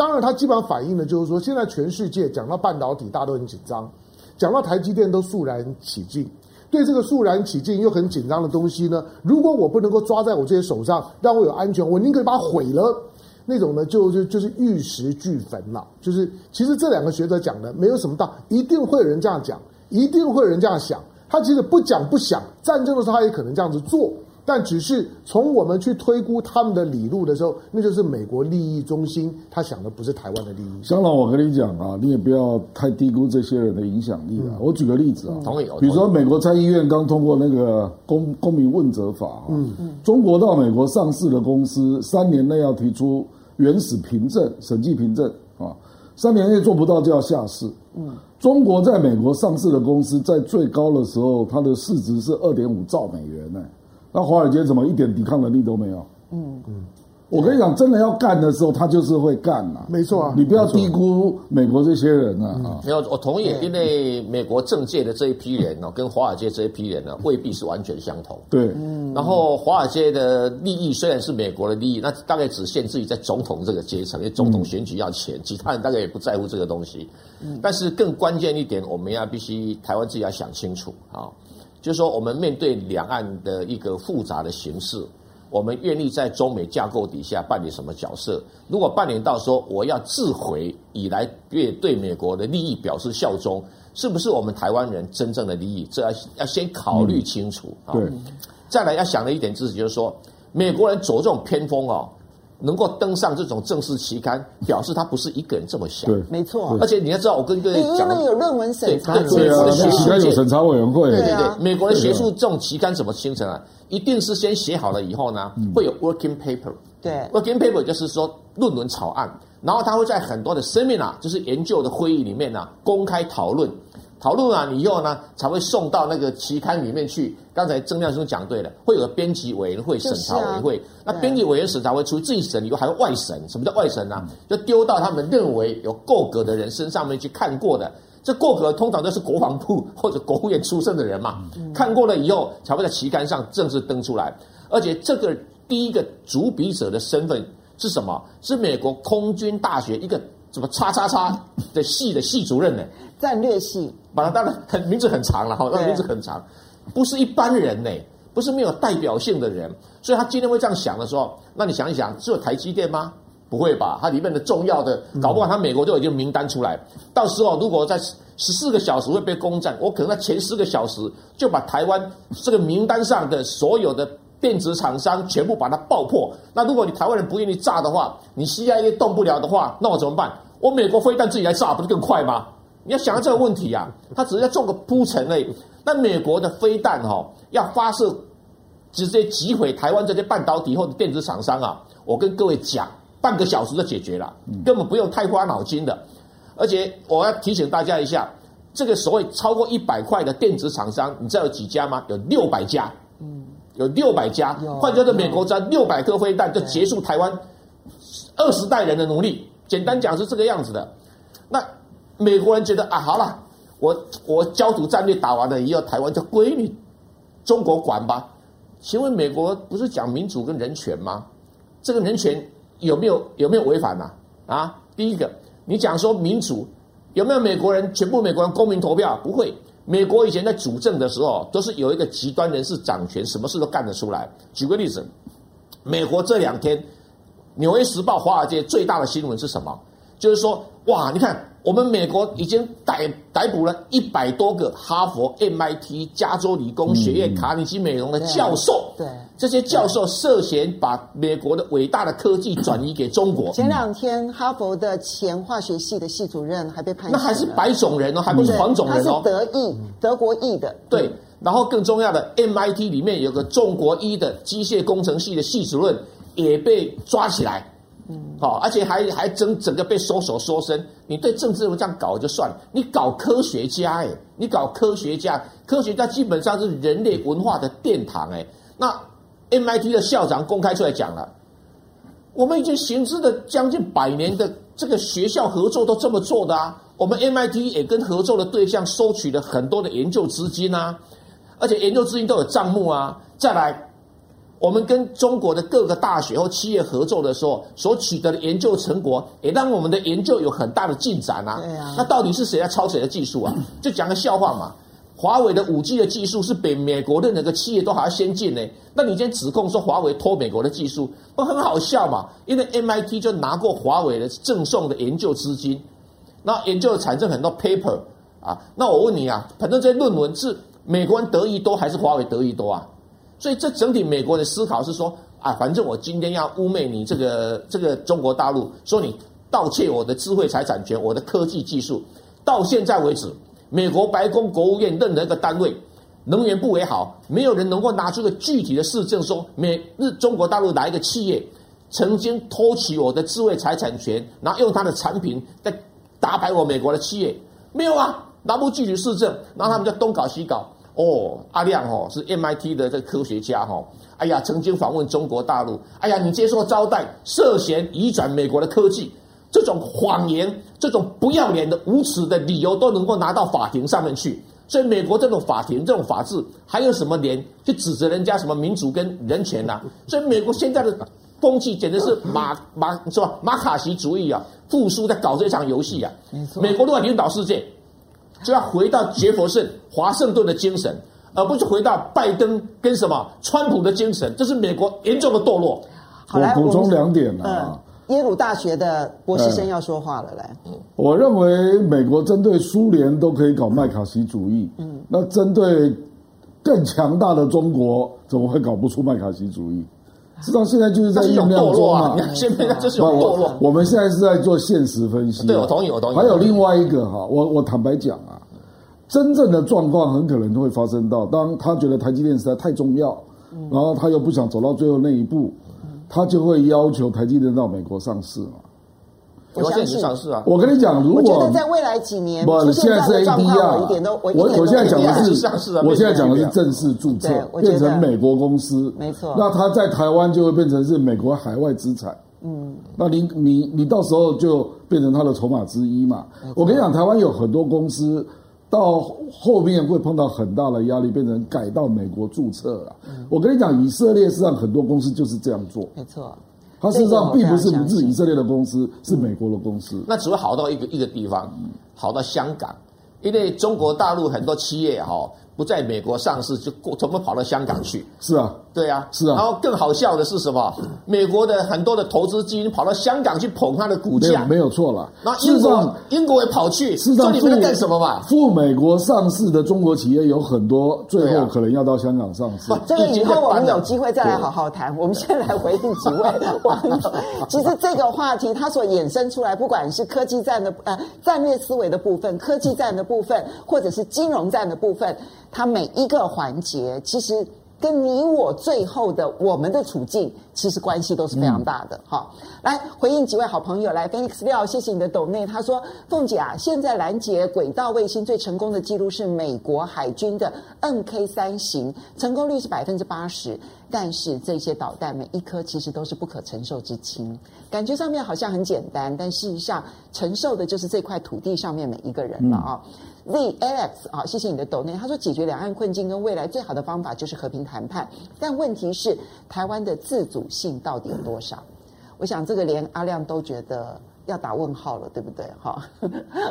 当然，它基本上反映的就是说，现在全世界讲到半导体，大家都很紧张；讲到台积电，都肃然起敬。对这个肃然起敬又很紧张的东西呢，如果我不能够抓在我这些手上，让我有安全，我宁可把它毁了。那种呢，就就就是玉石俱焚了。就是其实这两个学者讲的没有什么大，一定会有人这样讲，一定会有人这样想。他其实不讲不想，战争的时候他也可能这样子做。但只是从我们去推估他们的理路的时候，那就是美国利益中心，他想的不是台湾的利益。香港，我跟你讲啊，你也不要太低估这些人的影响力啊。嗯、我举个例子啊，同意。比如说，美国参议院刚通过那个公公民问责法啊，嗯嗯，中国到美国上市的公司三年内要提出原始凭证、审计凭证啊，三年内做不到就要下市。嗯，中国在美国上市的公司在最高的时候，它的市值是二点五兆美元呢、欸。那华尔街怎么一点抵抗能力都没有？嗯嗯，我跟你讲，真的要干的时候，他就是会干呐。没错啊，你不要低估美国这些人啊。没有，我同意，因为美国政界的这一批人呢，跟华尔街这一批人呢，未必是完全相同。对，嗯。然后华尔街的利益虽然是美国的利益，那大概只限制于在总统这个阶层，因为总统选举要钱，其他人大概也不在乎这个东西。嗯。但是更关键一点，我们要必须台湾自己要想清楚啊。就是说，我们面对两岸的一个复杂的形势，我们愿意在中美架构底下扮演什么角色？如果扮演到说我要自毁以来越对美国的利益表示效忠，是不是我们台湾人真正的利益？这要要先考虑清楚啊。对，再来要想的一点就是，就是说美国人走这种偏锋哦，能够登上这种正式期刊，表示他不是一个人这么想。对，没错。而且你要知道，我跟各位讲，因为有论文审查，对，对啊，期刊有审查委员会，对对对。美国的学术这种期刊怎么形成啊？一定是先写好了以后呢，会有 working paper。对，working paper 就是说论文草案，然后他会在很多的 seminar，就是研究的会议里面呢，公开讨论。讨论完以后呢，才会送到那个期刊里面去。刚才曾亮兄讲对了，会有个编辑委员会、审查委员会。那编辑委员审查会除自己审以后，还有外审。什么叫外审呢？就丢到他们认为有够格的人身上面去看过的。这够格通常都是国防部或者国务院出身的人嘛。看过了以后，才会在期刊上正式登出来。而且这个第一个主笔者的身份是什么？是美国空军大学一个什么叉叉叉的系的系主任呢？战略系。把它当然很名字很长了哈，那名字很长，不是一般人呢，不是没有代表性的人，所以他今天会这样想的时候，那你想一想，只有台积电吗？不会吧，它里面的重要的，搞不好他美国就已经名单出来，到时候如果在十四个小时会被攻占，我可能在前十个小时就把台湾这个名单上的所有的电子厂商全部把它爆破。那如果你台湾人不愿意炸的话，你 CIA 动不了的话，那我怎么办？我美国飞弹自己来炸，不是更快吗？你要想到这个问题啊，他只是要做个铺陈而已。那美国的飞弹哈，要发射直接击毁台湾这些半导体或者电子厂商啊，我跟各位讲，半个小时就解决了，根本不用太花脑筋的。而且我要提醒大家一下，这个所谓超过一百块的电子厂商，你知道有几家吗？有六百家，嗯，有六百家。换句话说，美国只要六百颗飞弹就结束台湾二十代人的努力。简单讲是这个样子的。那。美国人觉得啊，好了，我我焦土战略打完了以后，台湾就归你中国管吧。请问美国不是讲民主跟人权吗？这个人权有没有有没有违反呢？啊，第一个，你讲说民主有没有美国人全部美国人公民投票？不会，美国以前在主政的时候都是有一个极端人士掌权，什么事都干得出来。举个例子，美国这两天《纽约时报》华尔街最大的新闻是什么？就是说，哇，你看。我们美国已经逮逮捕了一百多个哈佛、MIT、加州理工学院、卡内基美容的教授。对，这些教授涉嫌把美国的伟大的科技转移给中国。前两天，哈佛的前化学系的系主任还被判。那还是白种人哦，还不是黄种人哦。他是德裔，德国裔的。对，然后更重要的，MIT 里面有个中国裔的机械工程系的系主任也被抓起来。好，而且还还整整个被收手收身。你对政治人物这样搞就算了，你搞科学家哎，你搞科学家，科学家基本上是人类文化的殿堂哎。那 MIT 的校长公开出来讲了，我们已经行之的将近百年的这个学校合作都这么做的啊。我们 MIT 也跟合作的对象收取了很多的研究资金啊，而且研究资金都有账目啊。再来。我们跟中国的各个大学或企业合作的时候，所取得的研究成果，也让我们的研究有很大的进展啊。对啊。那到底是谁在抄谁的技术啊？就讲个笑话嘛。华为的五 G 的技术是比美国的那个企业都还要先进呢。那你今天指控说华为偷美国的技术，不很好笑嘛？因为 MIT 就拿过华为的赠送的研究资金，那研究产生很多 paper 啊。那我问你啊，反正这些论文是美国人得益多还是华为得益多啊？所以，这整体美国的思考是说，啊，反正我今天要污蔑你这个这个中国大陆，说你盗窃我的智慧财产权、我的科技技术。到现在为止，美国白宫、国务院任何一个单位，能源部也好，没有人能够拿出个具体的事证说，美日中国大陆哪一个企业曾经偷取我的智慧财产权，然后用他的产品在打败我美国的企业，没有啊，拿不具体事证，然后他们就东搞西搞。哦，阿亮哦，是 MIT 的这个科学家哈。哎呀，曾经访问中国大陆。哎呀，你接受招待，涉嫌移转美国的科技，这种谎言，这种不要脸的、无耻的理由，都能够拿到法庭上面去。所以，美国这种法庭、这种法治，还有什么脸去指责人家什么民主跟人权呐、啊？所以，美国现在的风气简直是马马是吧？马卡西主义啊，复苏在搞这场游戏啊。美国都要领导世界。就要回到杰佛逊、华盛顿的精神，而不是回到拜登跟什么川普的精神。这是美国严重的堕落。好，我补充两点啊、嗯。耶鲁大学的博士生要说话了，来。我认为美国针对苏联都可以搞麦卡锡主义，嗯，那针对更强大的中国，怎么会搞不出麦卡锡主义？实际上现在就是在酝酿中啊。现在就是有堕落。我们现在是在做现实分析。对，我同意，我同意。还有另外一个哈，我我坦白讲啊，真正的状况很可能会发生到，当他觉得台积电实在太重要，然后他又不想走到最后那一步，他就会要求台积电到美国上市嘛。我相信上市啊！我跟你讲，如果我觉得在未来几年，不，现在是 ADR，我一点都我我现在讲的是上市啊！我现在讲的是正式注册，变成美国公司，没错。那它在台湾就会变成是美国海外资产，嗯，那你你你到时候就变成他的筹码之一嘛。我跟你讲，台湾有很多公司到后面会碰到很大的压力，变成改到美国注册了。我跟你讲，以色列实际上很多公司就是这样做，没错。它事实上并不是不是以色列的公司，是美国的公司。那只会好到一个一个地方，好到香港，因为中国大陆很多企业哈。不在美国上市，就过全部跑到香港去。是啊，对啊，是啊。然后更好笑的是什么？美国的很多的投资基金跑到香港去捧它的股价，没有错了。那英国英国也跑去，事实上，说你们在干什么嘛？赴美国上市的中国企业有很多，最后可能要到香港上市。这个以后我们有机会再来好好谈。我们先来回应几位网友。其实这个话题它所衍生出来，不管是科技战的呃战略思维的部分，科技战的部分，或者是金融战的部分。它每一个环节，其实跟你我最后的我们的处境，其实关系都是非常大的。好、嗯，来回应几位好朋友，来 Phoenix 廖，谢谢你的抖内。他说：“凤姐啊，现在拦截轨道卫星最成功的记录是美国海军的 NK 三型，成功率是百分之八十。但是这些导弹每一颗其实都是不可承受之轻，感觉上面好像很简单，但事实上承受的就是这块土地上面每一个人了啊。嗯” Z Alex 啊，谢谢你的抖内。他说，解决两岸困境跟未来最好的方法就是和平谈判，但问题是台湾的自主性到底有多少？我想这个连阿亮都觉得。要打问号了，对不对？好，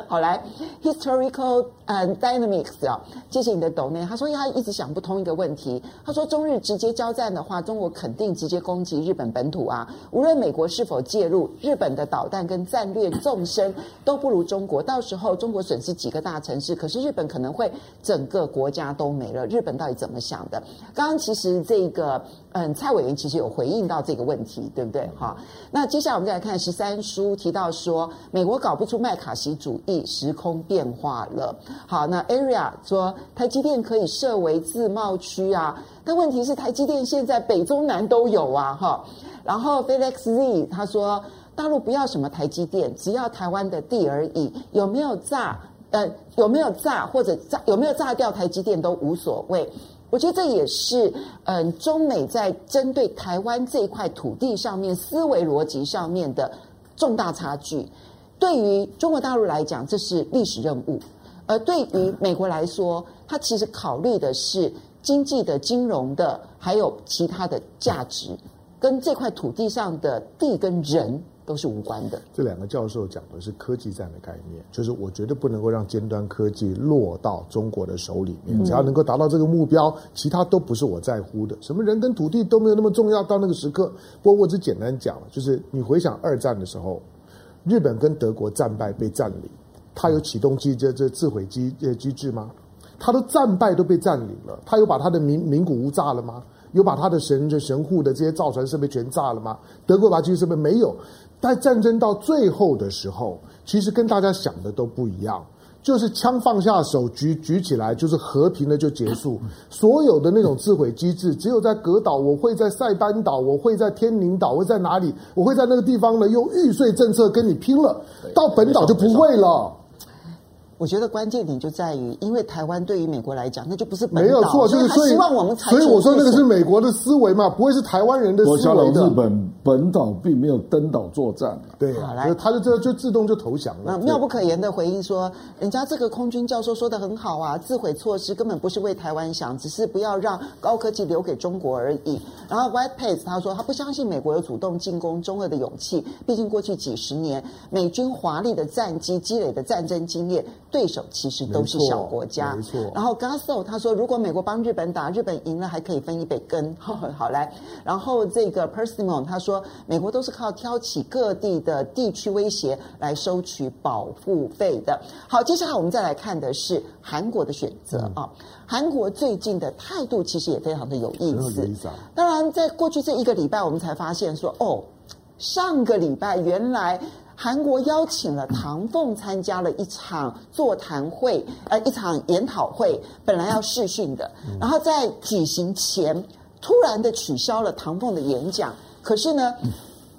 好来，historical 嗯 dynamics 啊，谢谢你的抖内。他说他一直想不通一个问题。他说中日直接交战的话，中国肯定直接攻击日本本土啊。无论美国是否介入，日本的导弹跟战略纵深都不如中国。到时候中国损失几个大城市，可是日本可能会整个国家都没了。日本到底怎么想的？刚刚其实这个嗯，蔡委员其实有回应到这个问题，对不对？好，那接下来我们再来看十三书提到。到说美国搞不出麦卡锡主义，时空变化了。好，那 Area 说台积电可以设为自贸区啊，但问题是台积电现在北中南都有啊，哈。然后 Felix Z 他说大陆不要什么台积电，只要台湾的地而已，有没有炸？呃，有没有炸或者炸有没有炸掉台积电都无所谓。我觉得这也是嗯，中美在针对台湾这一块土地上面思维逻辑上面的。重大差距，对于中国大陆来讲，这是历史任务；而对于美国来说，它其实考虑的是经济的、金融的，还有其他的价值，跟这块土地上的地跟人都是无关的。这两个教授讲的是科技战的概念，就是我绝对不能够让尖端科技落到中国的手里面，只要能够达到这个目标，其他都不是我在乎的，什么人跟土地都没有那么重要。到那个时刻，不过我只简单讲了，就是你回想二战的时候，日本跟德国战败被占领，他有启动机这这自毁机呃机制吗？他的战败都被占领了，他有把他的名名古屋炸了吗？有把他的神的神户的这些造船设备全炸了吗？德国把这些设备没有。在战争到最后的时候，其实跟大家想的都不一样，就是枪放下手，举举起来，就是和平的就结束。所有的那种自毁机制，只有在格岛，我会在塞班岛，我会在天宁岛，我会在哪里？我会在那个地方呢，用玉碎政策跟你拼了。到本岛就不会了。我觉得关键点就在于，因为台湾对于美国来讲，那就不是本岛，没有错，就是所以，希望我们采取，所以我说那个是美国的思维嘛，不会是台湾人的思维的。日本本岛并没有登岛作战，对，好来，他就这就自动就投降了。那妙不可言的回应说，人家这个空军教授说的很好啊，自毁措施根本不是为台湾想，只是不要让高科技留给中国而已。然后 White Pace 他说他不相信美国有主动进攻中俄的勇气，毕竟过去几十年美军华丽的战机积累的战争经验。对手其实都是小国家。没错。然后 Gasso 他说，如果美国帮日本打，日本赢了还可以分一杯羹。好，好来。然后这个 Persimmon 他说，美国都是靠挑起各地的地区威胁来收取保护费的。好，接下来我们再来看的是韩国的选择啊。韩国最近的态度其实也非常的有意思。当然，在过去这一个礼拜，我们才发现说，哦，上个礼拜原来。韩国邀请了唐凤参加了一场座谈会，呃，一场研讨会，本来要试训的，然后在举行前突然的取消了唐凤的演讲。可是呢，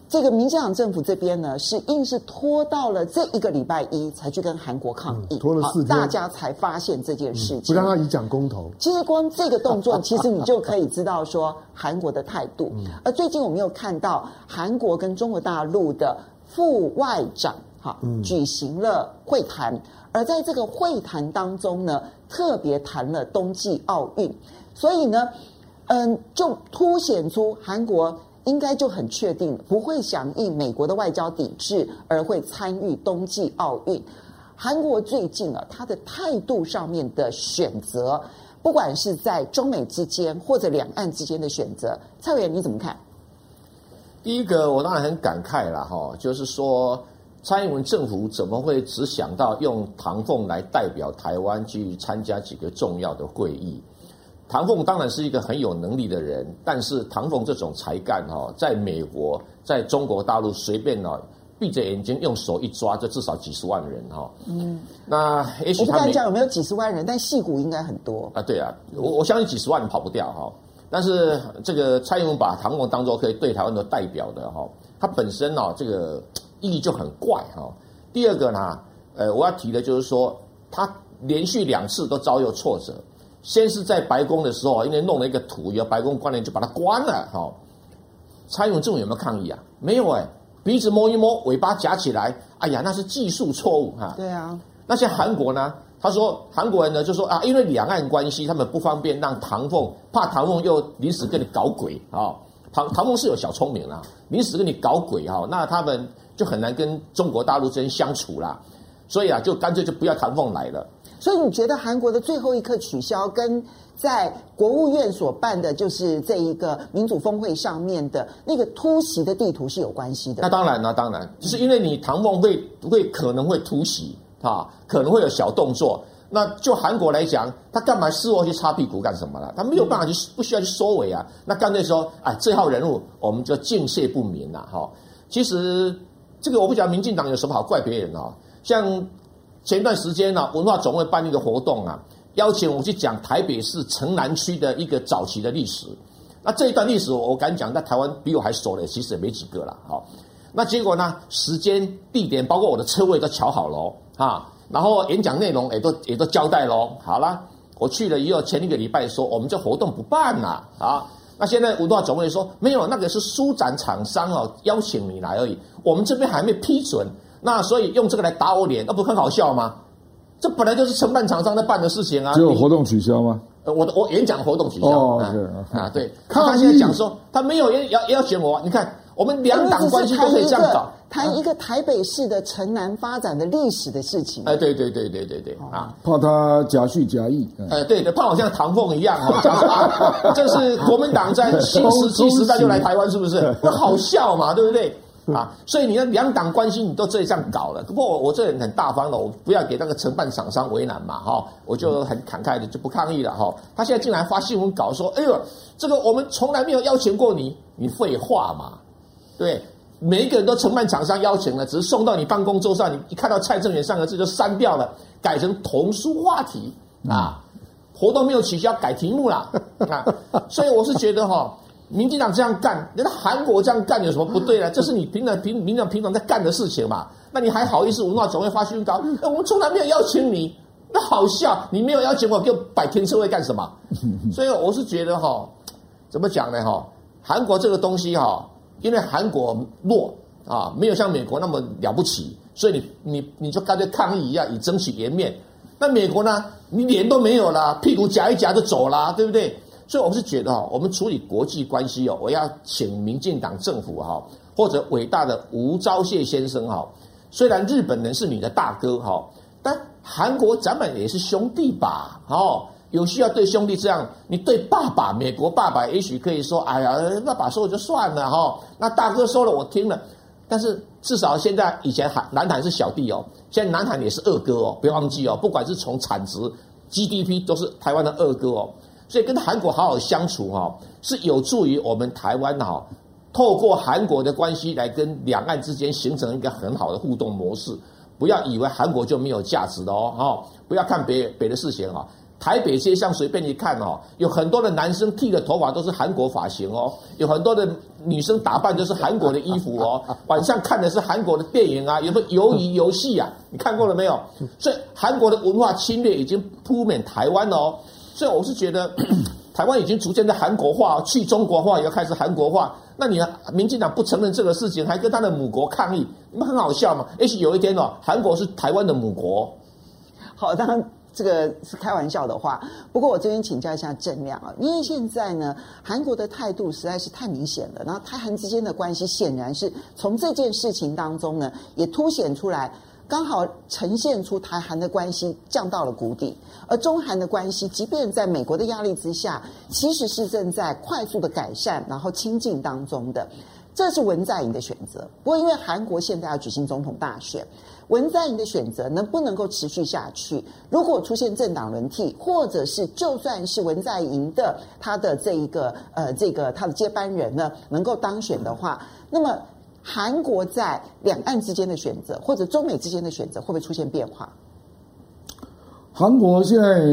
这个民进党政府这边呢，是硬是拖到了这一个礼拜一才去跟韩国抗议，拖了四天，大家才发现这件事情，不让他以讲公投。其实光这个动作，其实你就可以知道说韩国的态度。而最近我们又看到韩国跟中国大陆的。副外长哈举行了会谈，而在这个会谈当中呢，特别谈了冬季奥运，所以呢，嗯，就凸显出韩国应该就很确定不会响应美国的外交抵制，而会参与冬季奥运。韩国最近啊，他的态度上面的选择，不管是在中美之间或者两岸之间的选择，蔡委员你怎么看？第一个，我当然很感慨了哈，就是说蔡英文政府怎么会只想到用唐凤来代表台湾去参加几个重要的会议？唐凤当然是一个很有能力的人，但是唐凤这种才干哈，在美国、在中国大陆随便呢，闭着眼睛用手一抓，就至少几十万人哈。嗯，那也许他我不敢讲有没有几十万人，但戏骨应该很多啊。对啊，我我相信几十万人跑不掉哈。但是这个蔡英文把唐凤当做可以对台湾的代表的哈，他本身呢这个意义就很怪哈。第二个呢，呃，我要提的就是说，他连续两次都遭遇挫折。先是在白宫的时候，因为弄了一个图，有白宫官员就把他关了哈。蔡英文政府有没有抗议啊？没有哎，鼻子摸一摸，尾巴夹起来，哎呀，那是技术错误哈。对啊。那像韩国呢？他说：“韩国人呢，就说啊，因为两岸关系，他们不方便让唐凤，怕唐凤又临时跟你搞鬼啊。唐唐凤是有小聪明啦，临时跟你搞鬼哈，那他们就很难跟中国大陆之间相处啦。所以啊，就干脆就不要唐凤来了。所以你觉得韩国的最后一刻取消，跟在国务院所办的，就是这一个民主峰会上面的那个突袭的地图是有关系的？那当然，那当然，就是因为你唐凤会会可能会突袭。”啊，可能会有小动作。那就韩国来讲，他干嘛事后去擦屁股干什么了？他没有办法去，不需要去收尾啊。那干脆说，哎，这号人物我们就敬谢不敏了哈。其实这个我不讲，民进党有什么好怪别人啊？像前一段时间呢，文化总会办一个活动啊，邀请我去讲台北市城南区的一个早期的历史。那这一段历史，我敢讲，在台湾比我还熟的，其实也没几个了。好，那结果呢，时间、地点，包括我的车位都瞧好了。啊，然后演讲内容也都也都交代喽。好了，我去了以后，前一个礼拜说我们这活动不办了啊。那现在文化总会说没有，那个是书展厂商哦邀请你来而已，我们这边还没批准。那所以用这个来打我脸，那不很好笑吗？这本来就是承办厂商在办的事情啊。只有活动取消吗？呃，我的我演讲活动取消。哦，对啊，对。他现在讲说他没有邀邀请我，你看。我们两党关系都可以这样搞，谈一个台北市的城南发展的历史的事情。哎，对对对对对对啊！怕他假叙假意。哎，对的，怕好像唐凤一样啊！这是国民党在新时期时代就来台湾，是不是？那好笑嘛，对不对？啊，所以你的两党关系你都这样搞了。不过我我这人很大方的，我不要给那个承办厂商为难嘛，哈，我就很慷慨的就不抗议了哈。他现在竟然发新闻稿说：“哎呦，这个我们从来没有邀请过你，你废话嘛。”对，每一个人都承办厂商邀请了，只是送到你办公桌上，你一看到蔡正元三个字就删掉了，改成童书话题啊，活动没有取消，改题目了啊，所以我是觉得哈、哦，民进党这样干，人家韩国这样干有什么不对呢？这是你平常平民进党平常在干的事情嘛，那你还好意思无脑总会发新闻稿？我们从来没有邀请你，那好笑，你没有邀请我，给我摆天车位干什么？所以我是觉得哈、哦，怎么讲呢？哈，韩国这个东西哈、哦。因为韩国弱啊，没有像美国那么了不起，所以你你你就干脆抗议一下，以争取颜面。那美国呢，你脸都没有啦，屁股夹一夹就走啦，对不对？所以我是觉得哈，我们处理国际关系哦，我要请民进党政府哈，或者伟大的吴钊燮先生哈，虽然日本人是你的大哥哈，但韩国咱们也是兄弟吧？哦，有需要对兄弟这样，你对爸爸，美国爸爸也许可以说，哎呀，爸爸说了就算了哈、那大哥说了，我听了。但是至少现在以前韩南韩是小弟哦，现在南韩也是二哥哦，不要忘记哦。不管是从产值、GDP 都是台湾的二哥哦，所以跟韩国好好相处哈、哦，是有助于我们台湾哈、透过韩国的关系来跟两岸之间形成一个很好的互动模式。不要以为韩国就没有价值的哦，哈！不要看别别的事情哈。台北街上随便一看哦，有很多的男生剃的头发都是韩国发型哦，有很多的女生打扮都是韩国的衣服哦。晚上看的是韩国的电影啊，有个鱿鱼游戏啊，你看过了没有？所以韩国的文化侵略已经扑面台湾哦。所以我是觉得。台湾已经逐渐在韩国化，去中国化也要开始韩国化。那你民进党不承认这个事情，还跟他的母国抗议，你们很好笑吗？也许有一天哦，韩国是台湾的母国。好，当然这个是开玩笑的话。不过我这边请教一下郑亮啊，因为现在呢，韩国的态度实在是太明显了。然后台韩之间的关系显然是从这件事情当中呢，也凸显出来。刚好呈现出台韩的关系降到了谷底，而中韩的关系，即便在美国的压力之下，其实是正在快速的改善，然后亲近当中的。这是文在寅的选择。不过，因为韩国现在要举行总统大选，文在寅的选择能不能够持续下去？如果出现政党轮替，或者是就算是文在寅的他的这一个呃这个他的接班人呢，能够当选的话，那么。韩国在两岸之间的选择，或者中美之间的选择，会不会出现变化？韩国现在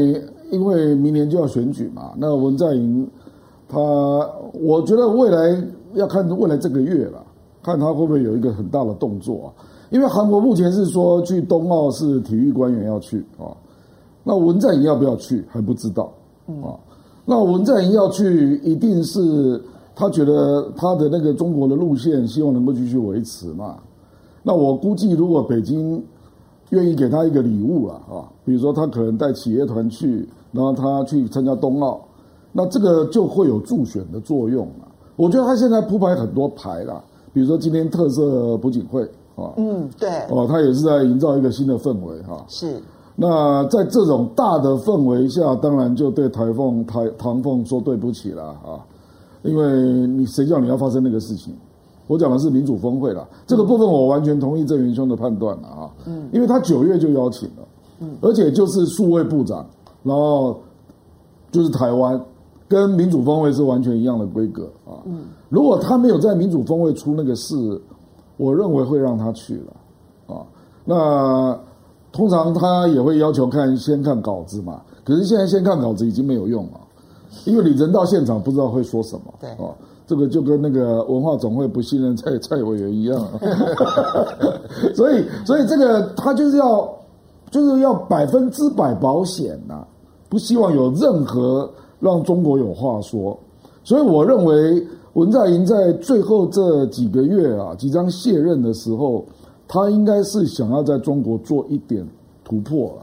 因为明年就要选举嘛，那文在寅他，我觉得未来要看未来这个月了，看他会不会有一个很大的动作啊。因为韩国目前是说去冬奥是体育官员要去啊，那文在寅要不要去还不知道啊。那文在寅要去，一定是。他觉得他的那个中国的路线，希望能够继续维持嘛？那我估计，如果北京愿意给他一个礼物了啊，比如说他可能带企业团去，然后他去参加冬奥，那这个就会有助选的作用了。我觉得他现在铺排很多牌了，比如说今天特色朴槿惠啊，嗯，对，哦，他也是在营造一个新的氛围哈。是。那在这种大的氛围下，当然就对台凤台唐凤说对不起了啊。因为你谁叫你要发生那个事情？我讲的是民主峰会了，这个部分我完全同意郑元兄的判断了啊。嗯，因为他九月就邀请了，嗯，而且就是数位部长，然后就是台湾，跟民主峰会是完全一样的规格啊。嗯，如果他没有在民主峰会出那个事，我认为会让他去了啊。那通常他也会要求看先看稿子嘛，可是现在先看稿子已经没有用了。因为你人到现场不知道会说什么，对啊，这个就跟那个文化总会不信任蔡蔡委员一样，所以所以这个他就是要就是要百分之百保险呐、啊，不希望有任何让中国有话说，所以我认为文在寅在最后这几个月啊，即将卸任的时候，他应该是想要在中国做一点突破了，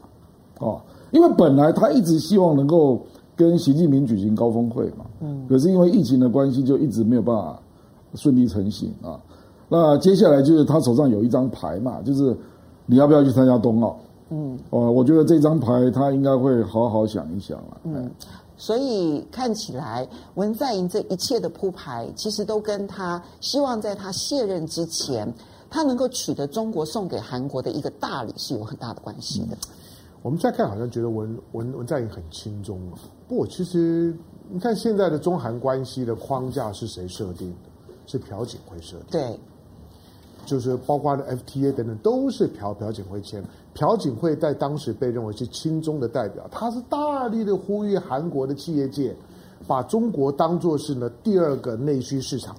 啊、哦，因为本来他一直希望能够。跟习近平举行高峰会嘛，嗯，可是因为疫情的关系，就一直没有办法顺利成行啊。那接下来就是他手上有一张牌嘛，就是你要不要去参加冬奥？嗯，哦，我觉得这张牌他应该会好好想一想了。嗯，所以看起来文在寅这一切的铺排，其实都跟他希望在他卸任之前，他能够取得中国送给韩国的一个大礼是有很大的关系的。嗯我们再看好像觉得文文文在寅很亲中，不过其实你看现在的中韩关系的框架是谁设定的？是朴槿惠设定的。对，就是包括的 FTA 等等，都是朴朴槿惠签。朴槿惠在当时被认为是亲中的代表，他是大力的呼吁韩国的企业界把中国当做是呢第二个内需市场。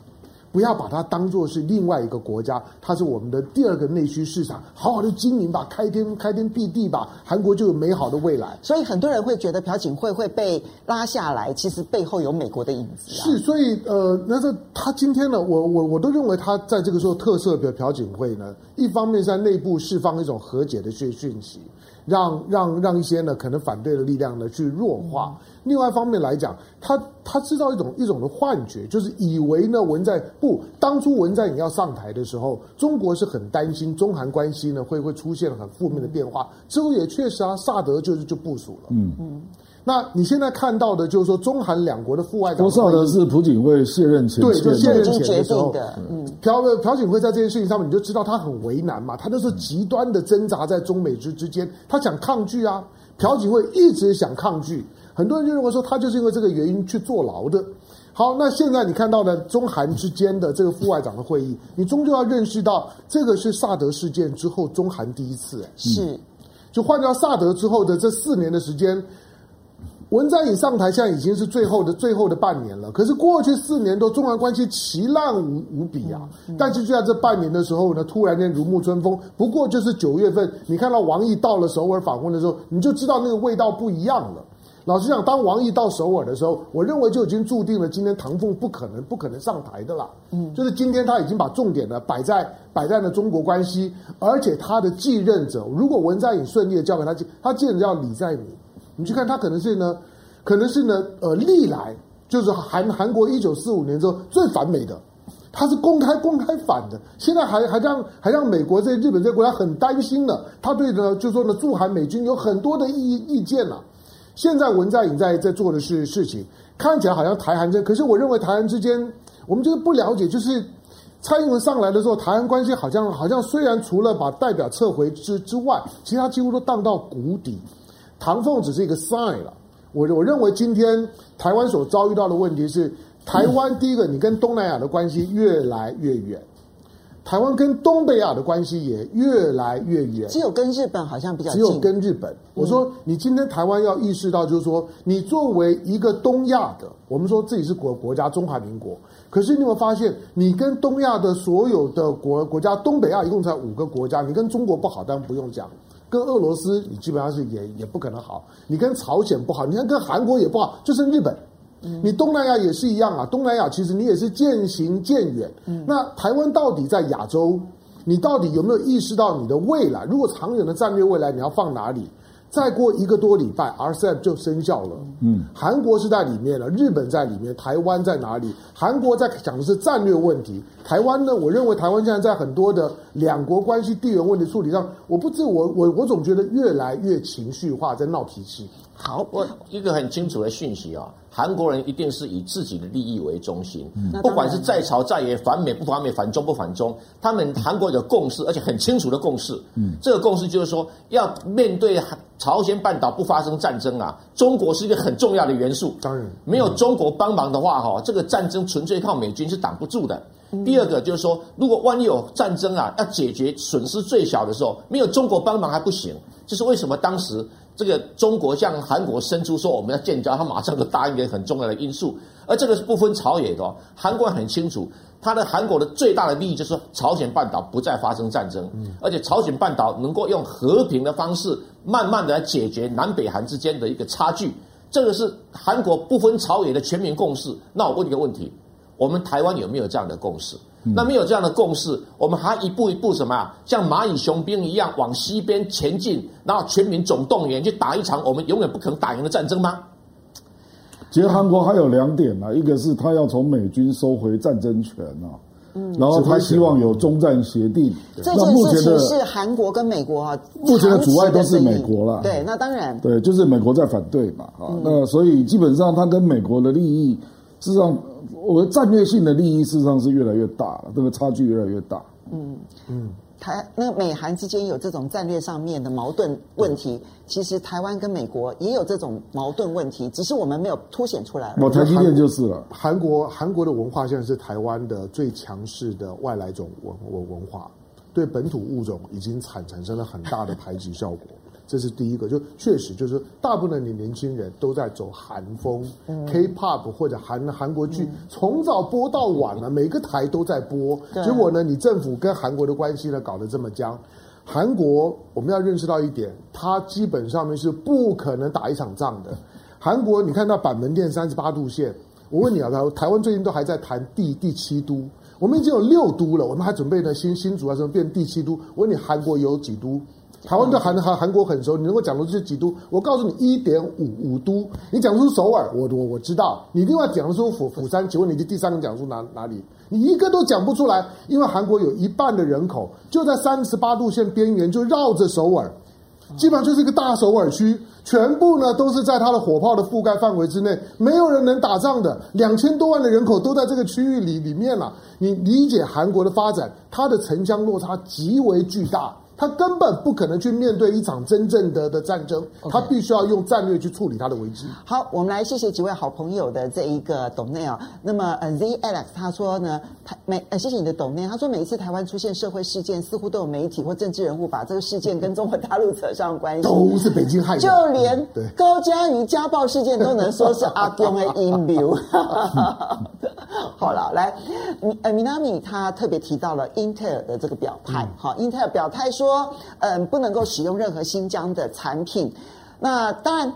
不要把它当作是另外一个国家，它是我们的第二个内需市场，好好的经营吧，开天开天辟地吧，韩国就有美好的未来。所以很多人会觉得朴槿惠会被拉下来，其实背后有美国的影子啊。是，所以呃，那这他今天呢，我我我都认为他在这个时候特色的朴槿惠呢，一方面在内部释放一种和解的讯讯息。让让让一些呢可能反对的力量呢去弱化。嗯、另外一方面来讲，他他制造一种一种的幻觉，就是以为呢文在不当初文在寅要上台的时候，中国是很担心中韩关系呢会会出现很负面的变化。之后也确实啊，萨德就是就部署了。嗯嗯。那你现在看到的，就是说中韩两国的副外长，说的是朴槿惠卸任前，对，就卸任前的时候，嗯，朴朴槿惠在这件事情上面，你就知道他很为难嘛，他就是极端的挣扎在中美之之间，他想抗拒啊，朴槿惠一直想抗拒，很多人就认为说他就是因为这个原因去坐牢的。好，那现在你看到的中韩之间的这个副外长的会议，你终究要认识到，这个是萨德事件之后中韩第一次，是，就换掉萨德之后的这四年的时间。文在寅上台，现在已经是最后的最后的半年了。可是过去四年都中韩关系奇烂无无比啊！嗯嗯、但是就在这半年的时候呢，突然间如沐春风。不过就是九月份，你看到王毅到了首尔访问的时候，你就知道那个味道不一样了。老实讲，当王毅到首尔的时候，我认为就已经注定了今天唐凤不可能不可能上台的啦。嗯，就是今天他已经把重点呢摆在摆在了中国关系，而且他的继任者，如果文在寅顺利的交给他，他继任叫李在明。你去看他可能是呢，可能是呢，呃，历来就是韩韩国一九四五年之后最反美的，他是公开公开反的，现在还还让还让美国这些日本这些国家很担心呢，他对呢就说呢驻韩美军有很多的意意见了。现在文在寅在在做的是事情，看起来好像台韩这，可是我认为台韩之间，我们就是不了解，就是蔡英文上来的时候，台韩关系好像好像虽然除了把代表撤回之之外，其他几乎都荡到谷底。唐凤只是一个 sign 了，我我认为今天台湾所遭遇到的问题是，台湾第一个，你跟东南亚的关系越来越远，台湾跟东北亚的关系也越来越远，只有跟日本好像比较近，只有跟日本。我说，你今天台湾要意识到，就是说，你作为一个东亚的，我们说自己是国国家中华民国，可是你有没有发现，你跟东亚的所有的国国家，东北亚一共才五个国家，你跟中国不好，当然不用讲。跟俄罗斯，你基本上是也也不可能好。你跟朝鲜不好，你看跟韩国也不好，就是日本。你东南亚也是一样啊。东南亚其实你也是渐行渐远。那台湾到底在亚洲，你到底有没有意识到你的未来？如果长远的战略未来你要放哪里？再过一个多礼拜，RCEP 就生效了。嗯，韩国是在里面了，日本在里面，台湾在哪里？韩国在讲的是战略问题，台湾呢？我认为台湾现在在很多的两国关系、地缘问题处理上，我不知我我我总觉得越来越情绪化，在闹脾气。好，我一个很清楚的讯息啊、哦，韩国人一定是以自己的利益为中心，嗯、不管是在朝在野、反美不反美、反中不反中，他们韩国有共识，而且很清楚的共识。嗯，这个共识就是说，要面对朝鲜半岛不发生战争啊，中国是一个很重要的元素。当然，没有中国帮忙的话，哈，这个战争纯粹靠美军是挡不住的。嗯、第二个就是说，如果万一有战争啊，要解决损失最小的时候，没有中国帮忙还不行。这是为什么当时？这个中国向韩国伸出说我们要建交，他马上就答应一个很重要的因素，而这个是不分朝野的哦。韩国很清楚，他的韩国的最大的利益就是朝鲜半岛不再发生战争，而且朝鲜半岛能够用和平的方式，慢慢的来解决南北韩之间的一个差距，这个是韩国不分朝野的全民共识。那我问一个问题，我们台湾有没有这样的共识？那没有这样的共识，我们还一步一步什么啊？像蚂蚁雄兵一样往西边前进，然后全民总动员去打一场我们永远不可能打赢的战争吗？其实韩国还有两点啊，一个是他要从美军收回战争权啊，嗯，然后他希望有中战协定。这件事情是韩国跟美国啊，目前的阻碍都是美国了。对，那当然，对，就是美国在反对嘛，啊，那所以基本上他跟美国的利益，事实上。我的战略性的利益事实上是越来越大了，这个差距越来越大。嗯嗯，台那美韩之间有这种战略上面的矛盾问题，嗯、其实台湾跟美国也有这种矛盾问题，只是我们没有凸显出来。我台积电就是了。韩国韩国的文化现在是台湾的最强势的外来种文文文化，对本土物种已经产产生了很大的排挤效果。这是第一个，就确实就是大部分的年轻人都在走韩风、嗯、K-pop 或者韩韩国剧，从、嗯、早播到晚了，每个台都在播。对结果呢，你政府跟韩国的关系呢搞得这么僵。韩国我们要认识到一点，它基本上面是不可能打一场仗的。韩国，你看到板门店三十八度线，我问你啊，台台湾最近都还在谈第第七都，我们已经有六都了，我们还准备呢新新主要是变第七都。我问你，韩国有几都？台湾对韩韩韩国很熟，你能够讲出这几都？我告诉你，一点五五都，你讲出首尔，我我我知道。你另外讲出釜釜山，请问你的第三个讲出哪哪里？你一个都讲不出来，因为韩国有一半的人口就在三十八度线边缘，就绕着首尔，基本上就是一个大首尔区，全部呢都是在它的火炮的覆盖范围之内，没有人能打仗的。两千多万的人口都在这个区域里里面了，你理解韩国的发展，它的城乡落差极为巨大。他根本不可能去面对一场真正的的战争他必须要用战略去处理他的危机。好，我们来谢谢几位好朋友的这一个董内啊。那么呃，Z Alex 他说呢，台每呃谢谢你的董内，他说每一次台湾出现社会事件，似乎都有媒体或政治人物把这个事件跟中国大陆扯上关系，都是北京害的。就连高嘉瑜家暴事件都能说是阿公的阴谋。好了，来，呃，米纳米他特别提到了英特尔的这个表态，嗯、好，英特尔表态说。说嗯，不能够使用任何新疆的产品。那当然，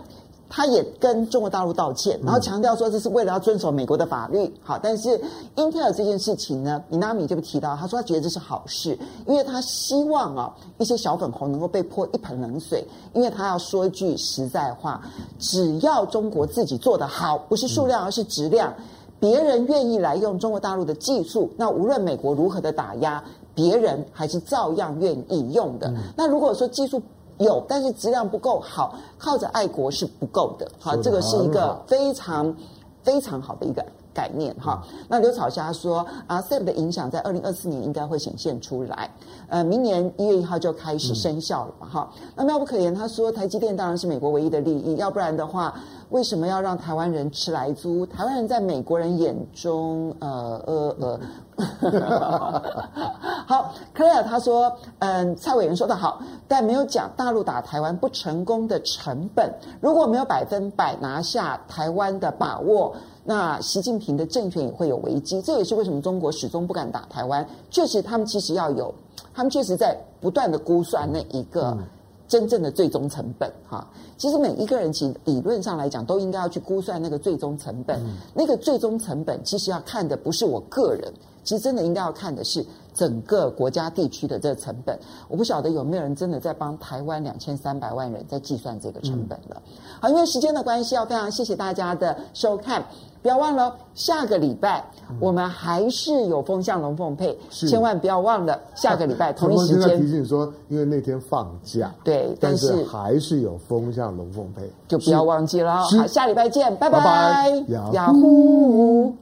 他也跟中国大陆道歉，然后强调说这是为了要遵守美国的法律。好，但是英特尔这件事情呢，米纳米就提到，他说他觉得这是好事，因为他希望啊一些小粉红能够被泼一盆冷水，因为他要说一句实在话，只要中国自己做得好，不是数量而是质量，别人愿意来用中国大陆的技术，那无论美国如何的打压。别人还是照样愿意用的。嗯、那如果说技术有，但是质量不够好，靠着爱国是不够的。好，这个是一个非常非常好的一个概念。哈，那刘草霞说啊，SEP 的影响在二零二四年应该会显现出来。呃，明年一月一号就开始生效了嘛。哈、那妙不可言他说，台积电当然是美国唯一的利益，要不然的话，为什么要让台湾人吃来租？台湾人在美国人眼中，呃呃呃。好，Clare 他说，嗯，蔡委员说得好，但没有讲大陆打台湾不成功的成本。如果没有百分百拿下台湾的把握，那习近平的政权也会有危机。这也是为什么中国始终不敢打台湾。确实，他们其实要有，他们确实在不断的估算那一个真正的最终成本。哈，其实每一个人其实理论上来讲都应该要去估算那个最终成本。那个最终成本其实要看的不是我个人。其实真的应该要看的是整个国家地区的这个成本。我不晓得有没有人真的在帮台湾两千三百万人在计算这个成本了。好，因为时间的关系，要非常谢谢大家的收看。不要忘了，下个礼拜我们还是有风向龙凤配，千万不要忘了下个礼拜同一时间。提醒说，因为那天放假，对，但是还是有风向龙凤配，就不要忘记了。好，下礼拜见，拜拜。雅虎。